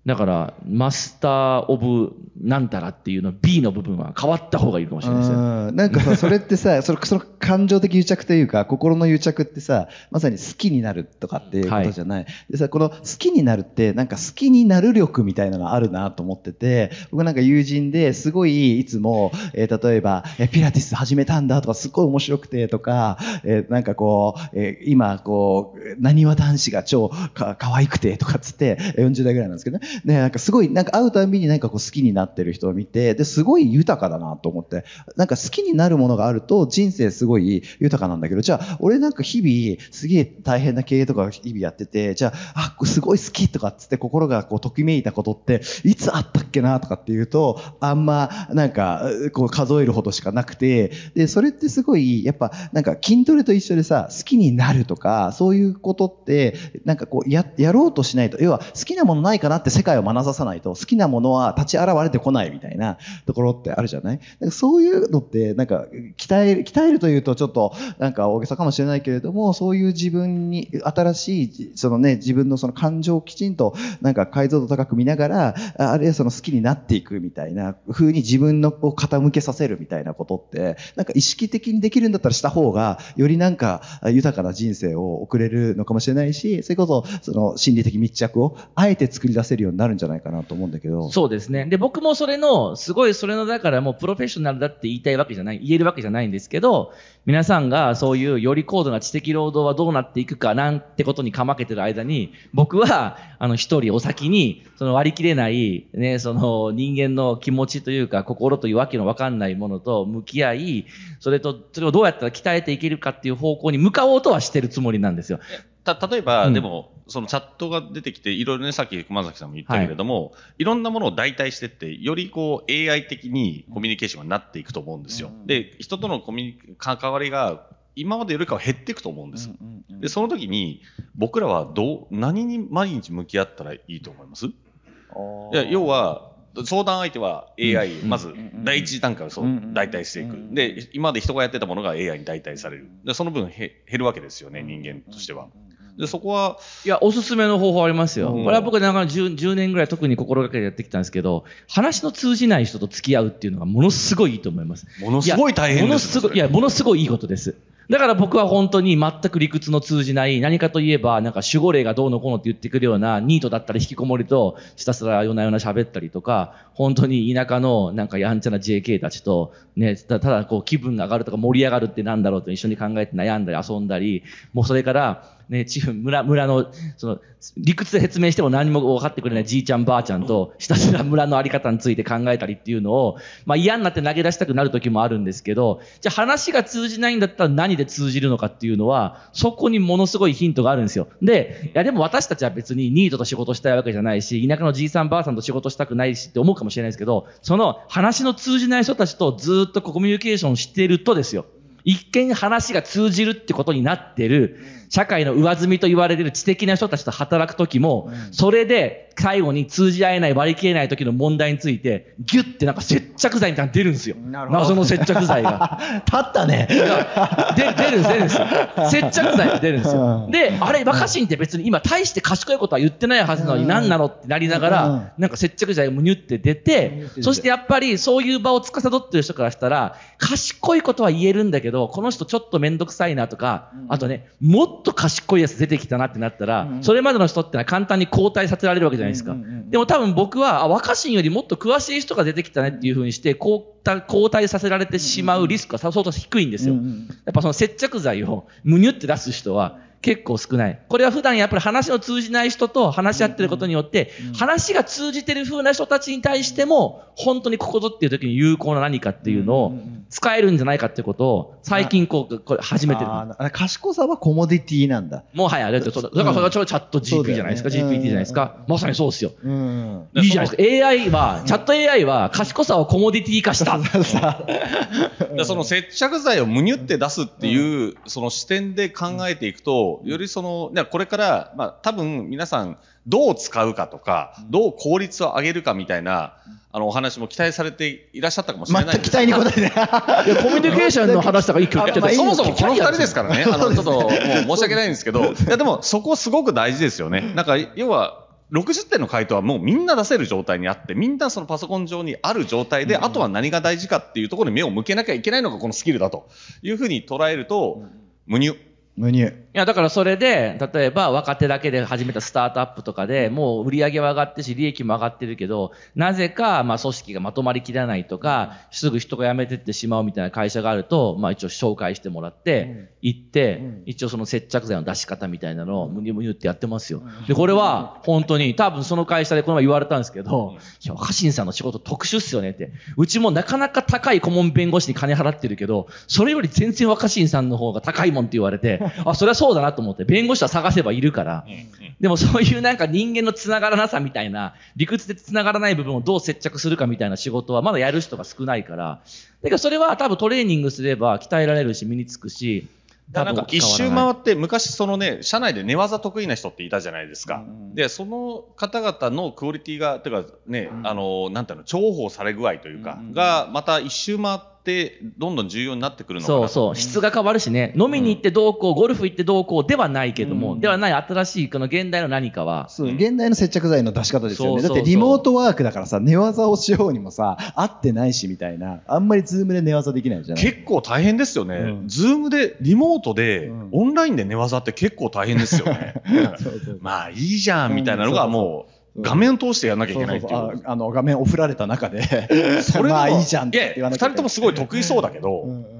だから、マスター・オブ・なんたらっていうの B の部分は変わった方がいいかもしれないですよ。なんかさ、それってさ、そのその感情的癒着というか、心の癒着ってさ、まさに好きになるとかっていうことじゃない。はい、でさ、この好きになるって、なんか好きになる力みたいなのがあるなと思ってて、僕なんか友人ですごいいつも、えー、例えば、えピラティス始めたんだとか、すっごい面白くてとか、えー、なんかこう、えー、今こう、なにわ男子が超か可愛くてとかっつって、40代ぐらいなんですけどね。ね、なんかすごい、なんか会うたびになんかこう好きになってる人を見て、で、すごい豊かだなと思って、なんか好きになるものがあると人生すごい豊かなんだけど、じゃあ、俺なんか日々、すげえ大変な経営とか日々やってて、じゃあ、あ、すごい好きとかっつって心がこう、ときめいたことって、いつあったっけなとかっていうと、あんま、なんか、こう数えるほどしかなくて、で、それってすごい、やっぱ、なんか筋トレと一緒でさ、好きになるとか、そういうことって、なんかこう、や、やろうとしないと、要は好きなものないかなって世界を学眼差さないと好きなものは立ち現れてこないみたいなところってあるじゃない？なんかそういうのってなんか鍛える、鍛えるというとちょっとなんか大げさかもしれないけれども、そういう自分に新しい、そのね、自分のその感情をきちんとなんか解像度高く見ながら、あるいはその好きになっていくみたいな風に自分のこう傾けさせるみたいなことって、なんか意識的にできるんだったらした方が、よりなんか豊かな人生を送れるのかもしれないし、それこそその心理的密着をあえて作り出せるようになるんじゃないかなと思うんだけど。そうですね。で、僕もそれの、すごいそれの、だからもうプロフェッショナルだって言いたいわけじゃない、言えるわけじゃないんですけど、皆さんがそういうより高度な知的労働はどうなっていくかなんてことにかまけてる間に、僕は、あの、一人お先に、その割り切れない、ね、その人間の気持ちというか、心というわけのわかんないものと向き合い、それと、それをどうやったら鍛えていけるかっていう方向に向かおうとはしてるつもりなんですよ。た、例えば、うん、でも、そのチャットが出てきて、いろいろね、さっき熊崎さんも言ったけれども、はい、いろんなものを代替してって、よりこう AI 的にコミュニケーションになっていくと思うんですよ。うん、で、人とのコミュニ関わりが今までよりかは減っていくと思うんです。で、その時に僕らはどう、何に毎日向き合ったらいいと思います？いや、要は、相談相手は AI、まず第一段階をそう代替していく。で、今まで人がやってたものが AI に代替される。で、その分減るわけですよね、人間としては。で、そこは。いや、おすすめの方法ありますよ。これは僕なんか 10, 10年ぐらい特に心がけてやってきたんですけど、話の通じない人と付き合うっていうのがものすごいいいと思います。ものすごい大変です、ものすごい、いや、ものすごいいいことです。だから僕は本当に全く理屈の通じない、何かといえば、なんか守護霊がどうのこうのって言ってくるような、ニートだったら引きこもりと、ひたすら夜な夜な喋ったりとか、本当に田舎のなんかやんちゃな JK たちと、ね、ただこう気分が上がるとか盛り上がるってなんだろうと一緒に考えて悩んだり遊んだり、もうそれから、ね、地方、村、村の、その、理屈で説明しても何も分かってくれないじいちゃんばあちゃんと、ひたすら村のあり方について考えたりっていうのを、まあ嫌になって投げ出したくなる時もあるんですけど、じゃあ話が通じないんだったら何で通じるのかっていうのは、そこにものすごいヒントがあるんですよ。で、いやでも私たちは別にニートと仕事したいわけじゃないし、田舎のじいさんばあさんと仕事したくないしって思うかもしれないですけど、その話の通じない人たちとずっとコミュニケーションしてるとですよ。一見話が通じるってことになってる、社会の上積みと言われてる知的な人たちと働くときも、それで最後に通じ合えない、割り切れない時の問題について、ギュッてなんか接着剤みたいなの出るんですよ。謎の接着剤が。立ったね。で、出るんです、出るんですよ。接着剤が出るんですよ。で、あれ、若新って別に今大して賢いことは言ってないはずなのに何なのってなりながら、なんか接着剤がむにゅって出て、そしてやっぱりそういう場を司ってる人からしたら、賢いことは言えるんだけど、この人ちょっとめんどくさいなとか、あとね、もっっと賢いやつ出てきたなってなったら、それまでの人ってのは簡単に交代させられるわけじゃないですか。でも多分僕は、あ、若新よりもっと詳しい人が出てきたねっていうふうにして、交代、させられてしまうリスクは相当低いんですよ。やっぱその接着剤を むにゅって出す人は、結構少ない。これは普段やっぱり話の通じない人と話し合ってることによって、話が通じてる風な人たちに対しても、本当にここぞっていう時に有効な何かっていうのを使えるんじゃないかってことを、最近こう、これ始めてる。賢さはコモディティなんだ。もはや、だからそれはチャット GP じゃないですか、GPT じゃないですか。まさにそうですよ。いいじゃないですか。AI は、チャット AI は賢さをコモディティ化した。その接着剤をむにゅって出すっていう、その視点で考えていくと、よりその、これから、まあ多分皆さんどう使うかとか、どう効率を上げるかみたいな、あのお話も期待されていらっしゃったかもしれない全く期待に応えてない。いや、コミュニケーションの話とか一挙ってそもそもこの二人ですからね。あの、ちょっともう申し訳ないんですけど、いやでもそこすごく大事ですよね。なんか、要は、60点の回答はもうみんな出せる状態にあって、みんなそのパソコン上にある状態で、あとは何が大事かっていうところに目を向けなきゃいけないのがこのスキルだというふうに捉えると、無入。無入。いや、だからそれで、例えば若手だけで始めたスタートアップとかで、もう売り上げは上がってし、利益も上がってるけど、なぜか、まあ組織がまとまりきらないとか、すぐ人が辞めてってしまうみたいな会社があると、まあ一応紹介してもらって、行って、一応その接着剤の出し方みたいなのをむにゅむにゅってやってますよ。で、これは本当に、多分その会社でこの前言われたんですけど、いや、若新さんの仕事特殊っすよねって。うちもなかなか高い顧問弁護士に金払ってるけど、それより全然若新さんの方が高いもんって言われて、あ、それはそうだなと思って、弁護士は探せばいるから、でもそういうなんか人間の繋がらなさみたいな、理屈で繋がらない部分をどう接着するかみたいな仕事はまだやる人が少ないから、だからそれは多分トレーニングすれば鍛えられるし身につくし、なんか一周回って昔そのね、社内で寝技得意な人っていたじゃないですか。うん、で、その方々のクオリティが、てかね、うん、あの、なん。ていうの、重宝され具合というか、が、また一周回って、ってどんどん重要になってくるのかなそうそう。質が変わるしね。飲みに行ってどうこう、ゴルフ行ってどうこうではないけども、うん、ではない新しいこの現代の何かは。そう、現代の接着剤の出し方ですよね。だってリモートワークだからさ寝技をしようにもさ合ってないしみたいなあんまりズームで寝技できないじゃない？結構大変ですよね、うん、ズームでリモートで、オンラインで寝技って結構大変ですよね。まあいいじゃんみたいなのがもう、画面通してやんなきゃいけないっていう。あの画面オフられた中で。それまあいいじゃんって言わなきゃ二人ともすごい得意そうだけど、うんうん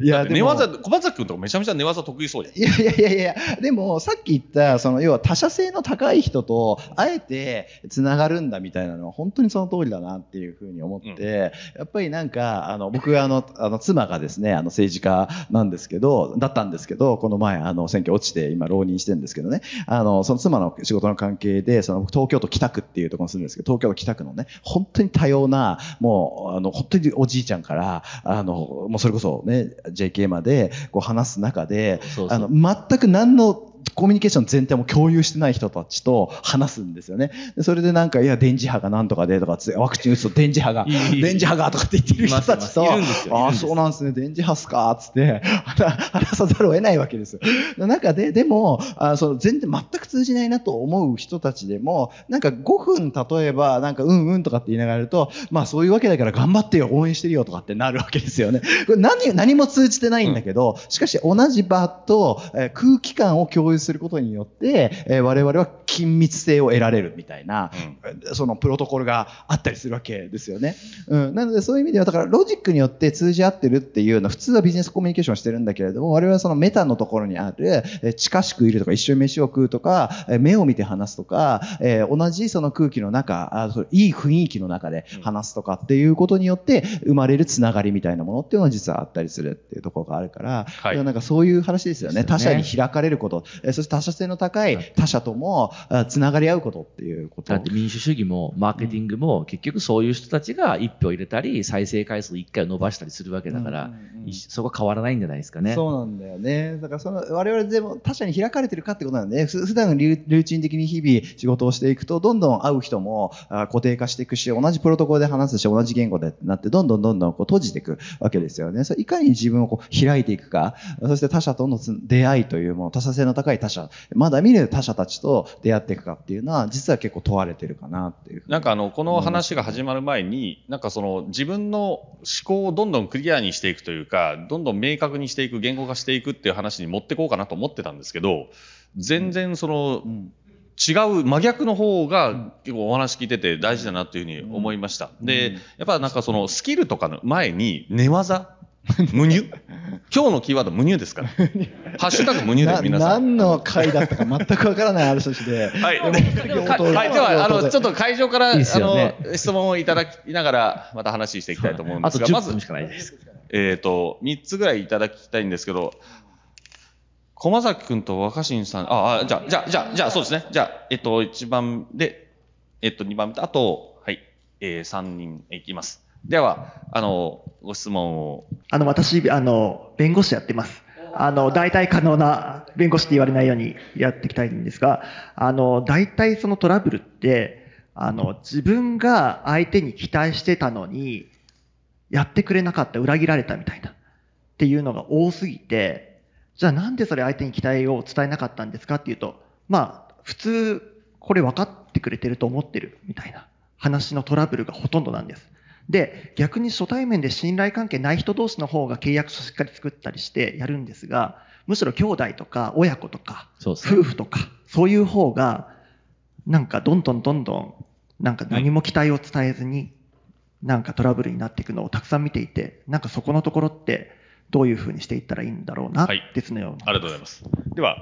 いや、寝技、駒崎君とかめちゃめちゃ寝技得意そうじゃん。いやいやいやいや、でも、さっき言った、その、要は他者性の高い人と、あえて、繋がるんだみたいなのは、本当にその通りだなっていうふうに思って、うん、やっぱりなんか、あの、僕はあの、あの、妻がですね、あの、政治家なんですけど、だったんですけど、この前、あの、選挙落ちて、今、浪人してるんですけどね、あの、その妻の仕事の関係で、その、東京都北区っていうところに住んでるんですけど、東京都北区のね、本当に多様な、もう、あの、本当におじいちゃんから、あの、もうそれこそね、JK まで、こう話す中で、そうそう。あの、全く何のコミュニケーション全体も共有してない人たちと話すんですよね。それでなんか、いや、電磁波がなんとかでとか ワクチン打つと電磁波が、電磁波がとかって言ってる人たちと、ああ、そうなんですね、電磁波っすか、つって、話さざるを得ないわけですよ。の中で、でも、あその全然全く通じないなと思う人たちでも、なんか5分例えば、なんかうんうんとかって言いながらやると、まあそういうわけだから頑張ってよ、応援してるよとかってなるわけですよね。これ何、何も通じてないんだけど、しかし同じ場と、えー、空気感を共有することによって、えー、我々は緊密性を得られるみたいな、うん、そのプロトコルがあったりするわけですよね。うん。なのでそういう意味では、だからロジックによって通じ合ってるっていうのは普通はビジネスコミュニケーションしてるんだけれども、我々はそのメタのところにある、えー、近しくいるとか一緒に飯を食うとか、えー、目を見て話すとか、えー、同じその空気の中、あそいい雰囲気の中で話すとかっていうことによって生まれるつながりみたいなものっていうのは実はあったりするっていうところがあるから、はい、なんかそういう話ですよね。他者に開かれること、えー、そして他者性の高い他者ともつながり合うことっていうこと。だって民主主義もマーケティングも結局そういう人たちが一票入れたり、再生回数一回を伸ばしたりするわけだから、そこは変わらないんじゃないですかね。そうなんだよね。だからその我々でも他者に開かれてるかってことなんで、ね、普段ルーチン的に日々仕事をしていくと、どんどん会う人も固定化していくし、同じプロトコルで話すし、同じ言語でなって、どんどんどんどんこう閉じていくわけですよね。それいかに自分をこう開いていくか、そして他者との出会いというもの、他者性の高かい他者、まだ見ぬ他者たちと出会っていくかっていうのは、実は結構問われてるかなっていう。なんかあの、この話が始まる前に、なんかその自分の思考をどんどんクリアにしていくというか、どんどん明確にしていく、言語化していくっていう話に持ってこうかなと思ってたんですけど、全然その、うん違う真逆の方が結構お話聞いてて大事だなっていうふうに思いました。で、やっぱなんかそのスキルとかの前に寝技 無乳？今日のキーワード無乳ですから。ハッシュタグ無乳で皆さん。何の回だったか全くわからない話で。はい。はい。では、あの、ちょっと会場から、いいね、あの、質問をいただきながら、また話していきたいと思うんですが、まず、えっ、ー、と、3つぐらいいただきたいんですけど、駒崎くんと若新さん、あ、あ、じゃあ、じゃあ、じゃあ、じゃあ、そうですね。じゃあ、えっと、1番で、えっと、2番目あと、はい、えー、3人いきます。では、あの、ご質問を。あの、私、あの、弁護士やってます。あの、大体可能な弁護士って言われないようにやっていきたいんですが、あの、大体そのトラブルって、あの、自分が相手に期待してたのに、やってくれなかった、裏切られたみたいな、っていうのが多すぎて、じゃあなんでそれ相手に期待を伝えなかったんですかっていうと、まあ、普通、これ分かってくれてると思ってるみたいな話のトラブルがほとんどなんです。で、逆に初対面で信頼関係ない人同士の方が契約書しっかり作ったりしてやるんですが、むしろ兄弟とか親子とか、夫婦とか、そういう方が、なんかどんどんどんどん、なんか何も期待を伝えずに、なんかトラブルになっていくのをたくさん見ていて、なんかそこのところって、どういうふうにしていったらいいんだろうな、はい、ですね。ありがとうございます。では、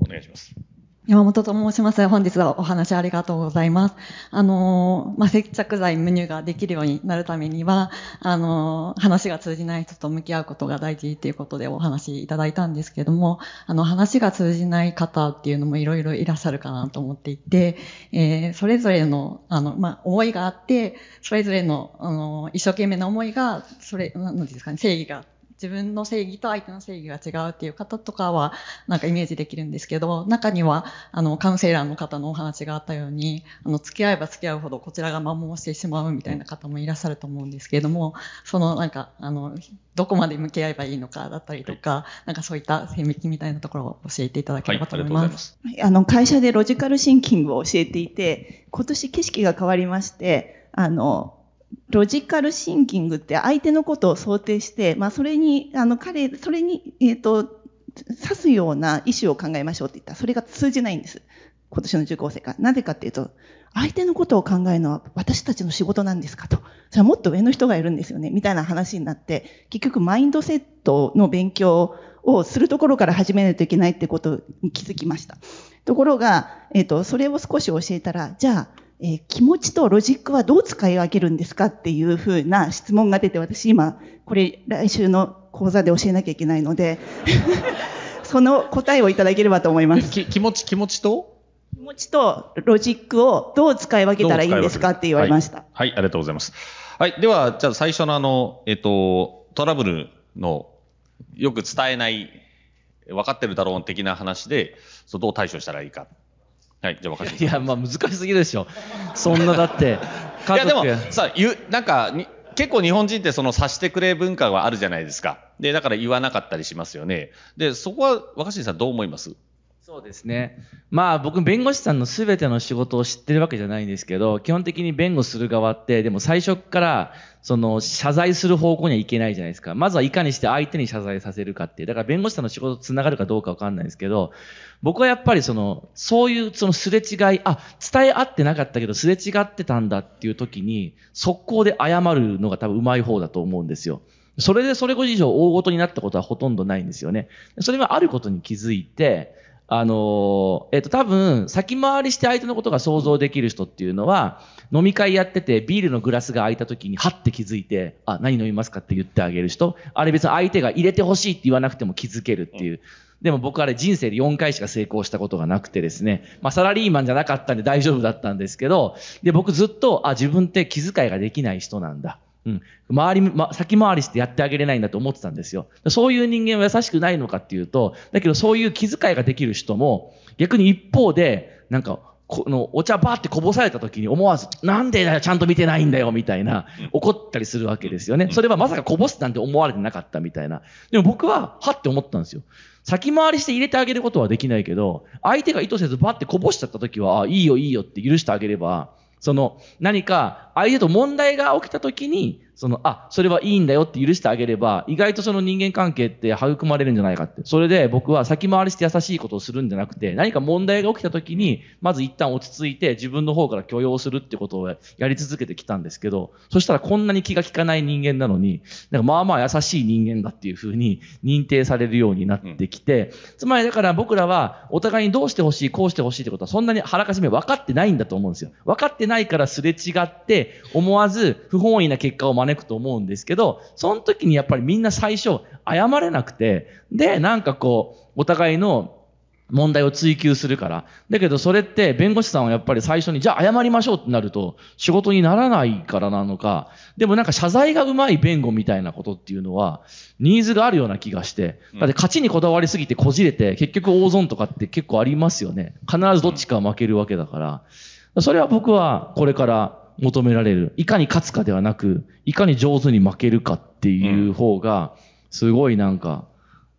お願いします。山本と申します。本日はお話ありがとうございます。あの、まあ、接着剤無乳ができるようになるためには、あの、話が通じない人と向き合うことが大事っていうことでお話いただいたんですけども、あの、話が通じない方っていうのもいろいろいらっしゃるかなと思っていて、えー、それぞれの、あの、まあ、思いがあって、それぞれの、あの、一生懸命な思いが、それ、なんですかね、正義が自分の正義と相手の正義が違うっていう方とかは、なんかイメージできるんですけど、中には、あの、カウンセラーの方のお話があったように、あの、付き合えば付き合うほどこちらが摩耗してしまうみたいな方もいらっしゃると思うんですけれども、その、なんか、あの、どこまで向き合えばいいのかだったりとか、はい、なんかそういった線引きみたいなところを教えていただければと思います。はい、あの、会社でロジカルシンキングを教えていて、今年景色が変わりまして、あの、ロジカルシンキングって相手のことを想定して、まあ、それに、あの、彼、それに、えっ、ー、と、指すような意思を考えましょうって言ったら、それが通じないんです。今年の受講生が。なぜかっていうと、相手のことを考えるのは私たちの仕事なんですかと。それはもっと上の人がいるんですよね。みたいな話になって、結局マインドセットの勉強をするところから始めないといけないってことに気づきました。ところが、えっ、ー、と、それを少し教えたら、じゃあ、えー、気持ちとロジックはどう使い分けるんですかっていうふうな質問が出て、私今、これ来週の講座で教えなきゃいけないので その答えをいただければと思います。気持ち、気持ちと？気持ちとロジックをどう使い分けたらいいんですかって言われました。はい、はい、ありがとうございます。はい、では、じゃあ最初のあの、えっ、と、トラブルのよく伝えない、分かってるだろう的な話で、そうどう対処したらいいか。はい、じゃあ分かり。いや、まあ難しすぎるでしょ。そんなだって、いや、でも、さ、言う、なんか、結構日本人ってその察してくれ文化があるじゃないですか。で、だから言わなかったりしますよね。で、そこは若新さんどう思います？そうですね。まあ僕弁護士さんの全ての仕事を知ってるわけじゃないんですけど、基本的に弁護する側って、でも最初からその謝罪する方向にはいけないじゃないですか。まずはいかにして相手に謝罪させるかっていう。だから弁護士さんの仕事と繋がるかどうかわかんないですけど、僕はやっぱりその、そういうそのすれ違い、あ、伝え合ってなかったけどすれ違ってたんだっていう時に、速攻で謝るのが多分上手い方だと思うんですよ。それでそれ以上大ごとになったことはほとんどないんですよね。それはあることに気づいて、あの、えっ、と、多分、先回りして相手のことが想像できる人っていうのは、飲み会やってて、ビールのグラスが空いた時に、はって気づいて、あ、何飲みますかって言ってあげる人。あれ別に相手が入れてほしいって言わなくても気づけるっていう。でも僕あれ人生で4回しか成功したことがなくてですね、まあサラリーマンじゃなかったんで大丈夫だったんですけど、で、僕ずっと、あ、自分って気遣いができない人なんだ。うん。周り、ま、先回りしてやってあげれないんだと思ってたんですよ。そういう人間は優しくないのかっていうと、だけどそういう気遣いができる人も、逆に一方で、なんか、このお茶バーってこぼされた時に思わず、なんでだよ、ちゃんと見てないんだよ、みたいな、怒ったりするわけですよね。それはまさかこぼすなんて思われてなかったみたいな。でも僕は、はって思ったんですよ。先回りして入れてあげることはできないけど、相手が意図せずバッてこぼしちゃった時は、あ、いいよいいよって許してあげれば、その、何か、相手と問題が起きた時に、その、あ、それはいいんだよって許してあげれば、意外とその人間関係って育まれるんじゃないかって。それで僕は先回りして優しいことをするんじゃなくて、何か問題が起きた時に、まず一旦落ち着いて自分の方から許容するってことをやり続けてきたんですけど、そしたらこんなに気が利かない人間なのに、なんかまあまあ優しい人間だっていうふうに認定されるようになってきて、つまりだから僕らはお互いにどうしてほしい、こうしてほしいってことはそんなに腹かじめ分かってないんだと思うんですよ。分かってないからすれ違って思わず不本意な結果を招くと思うんですけど、その時にやっぱりみんな最初謝れなくて、で、なんかこう、お互いの問題を追求するから。だけどそれって弁護士さんはやっぱり最初にじゃあ謝りましょうってなると仕事にならないからなのか、でもなんか謝罪がうまい弁護みたいなことっていうのはニーズがあるような気がして、だって勝ちにこだわりすぎてこじれて結局大損とかって結構ありますよね。必ずどっちか負けるわけだから。それは僕はこれから求められる。いかに勝つかではなく、いかに上手に負けるかっていう方が、すごいなんか、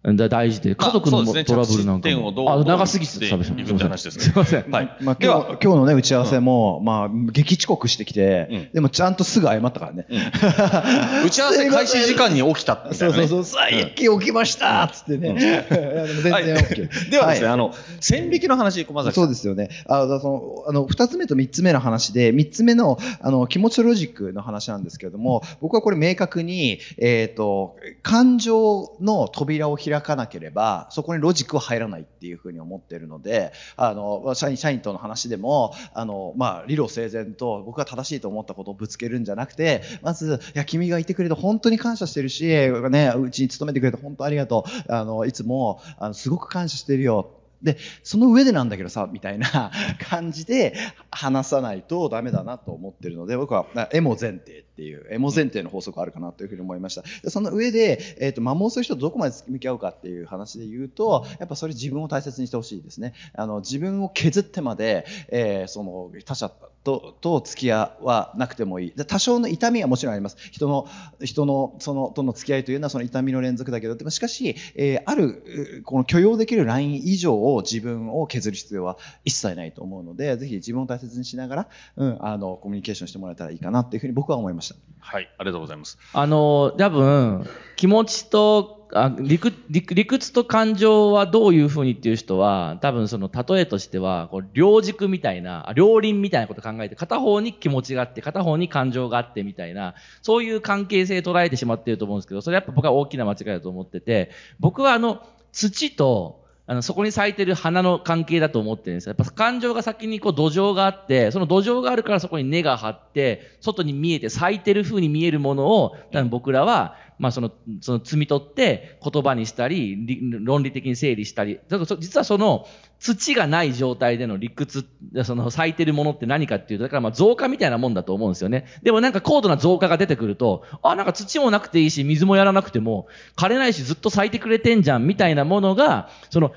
大事で、家族の、トラブルなんかも。あ、長すぎて、すみません。すみません。はい。まあ、今日、今日のね、打ち合わせも、まあ、激遅刻してきて、でもちゃんとすぐ謝ったからね。打ち合わせ開始時間に起きた そうそうそう、さあ、一気起きましたつってね。全然 OK。ではですね、あの、線引きの話、駒崎そうですよね。あの、あの、二つ目と三つ目の話で、三つ目の、あの、気持ちロジックの話なんですけれども、僕はこれ明確に、えっと、感情の扉を開開かなければ、そこにロジックは入らないっていうふうに思ってるので、あの、社員、社員との話でも、あの、まあ、理路整然と僕が正しいと思ったことをぶつけるんじゃなくて、まず、いや、君がいてくれて本当に感謝してるし、ね、うちに勤めてくれて本当ありがとう。あの、いつも、あの、すごく感謝してるよ。で、その上でなんだけどさ、みたいな 感じで話さないとダメだなと思ってるので、僕はエモ前提っていう、エモ前提の法則あるかなというふうに思いました。でその上で、えっ、ー、と、摩耗する人とどこまで向き合うかっていう話で言うと、やっぱそれ自分を大切にしてほしいですね。あの、自分を削ってまで、えー、その、他者と、と付き合わなくてもいい。で多少の痛みはもちろんあります。人の、人の、その、との付き合いというのはその痛みの連続だけど、でもしかし、えー、ある、この許容できるライン以上を自分を削る必要は一切ないと思うので、ぜひ自分を大切にしながら、うん、あの、コミュニケーションしてもらえたらいいかなっていうふうに僕は思いました。はい、ありがとうございます。あの、多分、気持ちとあ理屈理屈と感情はどういうふうにっていう人は、多分その例えとしては、こう両軸みたいな、両輪みたいなこと考えて、片方に気持ちがあって、片方に感情があってみたいな、そういう関係性捉えてしまっていると思うんですけど、それやっぱ僕は大きな間違いだと思ってて、僕はあの、土とあの、そこに咲いてる花の関係だと思ってるんですやっぱ感情が先にこう土壌があって、その土壌があるからそこに根が張って、外に見えて咲いてる風に見えるものを、多分僕らは、まあその、その摘み取って言葉にしたり、論理的に整理したり、実はその土がない状態での理屈、その咲いてるものって何かっていうと、だからまあ増加みたいなもんだと思うんですよね。でもなんか高度な増加が出てくると、あ、なんか土もなくていいし、水もやらなくても、枯れないしずっと咲いてくれてんじゃん、みたいなものが、その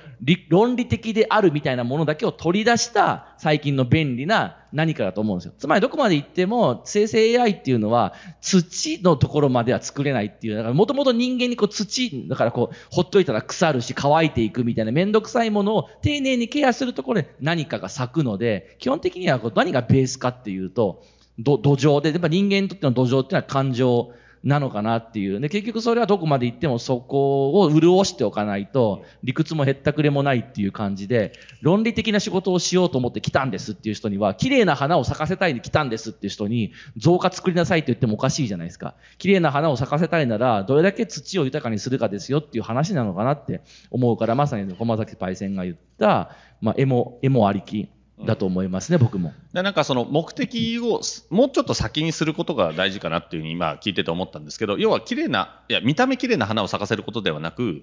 論理的であるみたいなものだけを取り出した最近の便利な何かだと思うんですよ。つまりどこまで行っても生成 AI っていうのは土のところまでは作れないっていう、だからもともと人間にこう土、だからこうほっといたら腐るし乾いていくみたいなめんどくさいものを丁寧にケアするところで何かが咲くので、基本的にはこう何がベースかっていうと、土壌で、やっぱ人間にとっての土壌っていうのは感情なのかなっていう。で、結局それはどこまで行ってもそこを潤しておかないと、理屈もへったくれもないっていう感じで、論理的な仕事をしようと思って来たんですっていう人には、綺麗な花を咲かせたいに来たんですっていう人に、増加作りなさいって言ってもおかしいじゃないですか。綺麗な花を咲かせたいなら、どれだけ土を豊かにするかですよっていう話なのかなって思うから、まさに駒崎パイセンが言った、まあ、エモ、エモありき。だと思いますね、僕も。でなんかその目的をもうちょっと先にすることが大事かなっていうふうに今聞いてて思ったんですけど、要は綺麗な、いや、見た目綺麗な花を咲かせることではなく、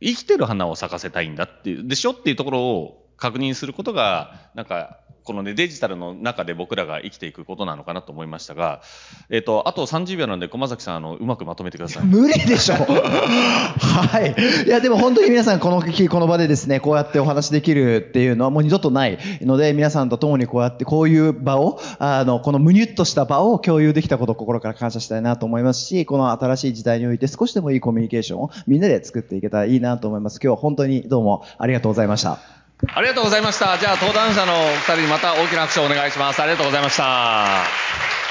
生きてる花を咲かせたいんだっていう、でしょっていうところを確認することが、なんか、このね、デジタルの中で僕らが生きていくことなのかなと思いましたが、えっ、ー、と、あと30秒なんで、駒崎さん、あの、うまくまとめてください。無理でしょはい。いや、でも本当に皆さん、この日、この場でですね、こうやってお話できるっていうのはもう二度とないので、皆さんと共にこうやって、こういう場を、あの、このむにゅっとした場を共有できたことを心から感謝したいなと思いますし、この新しい時代において少しでもいいコミュニケーションをみんなで作っていけたらいいなと思います。今日は本当にどうもありがとうございました。ありがとうございました。じゃあ、登壇者のお二人にまた大きな拍手をお願いします。ありがとうございました。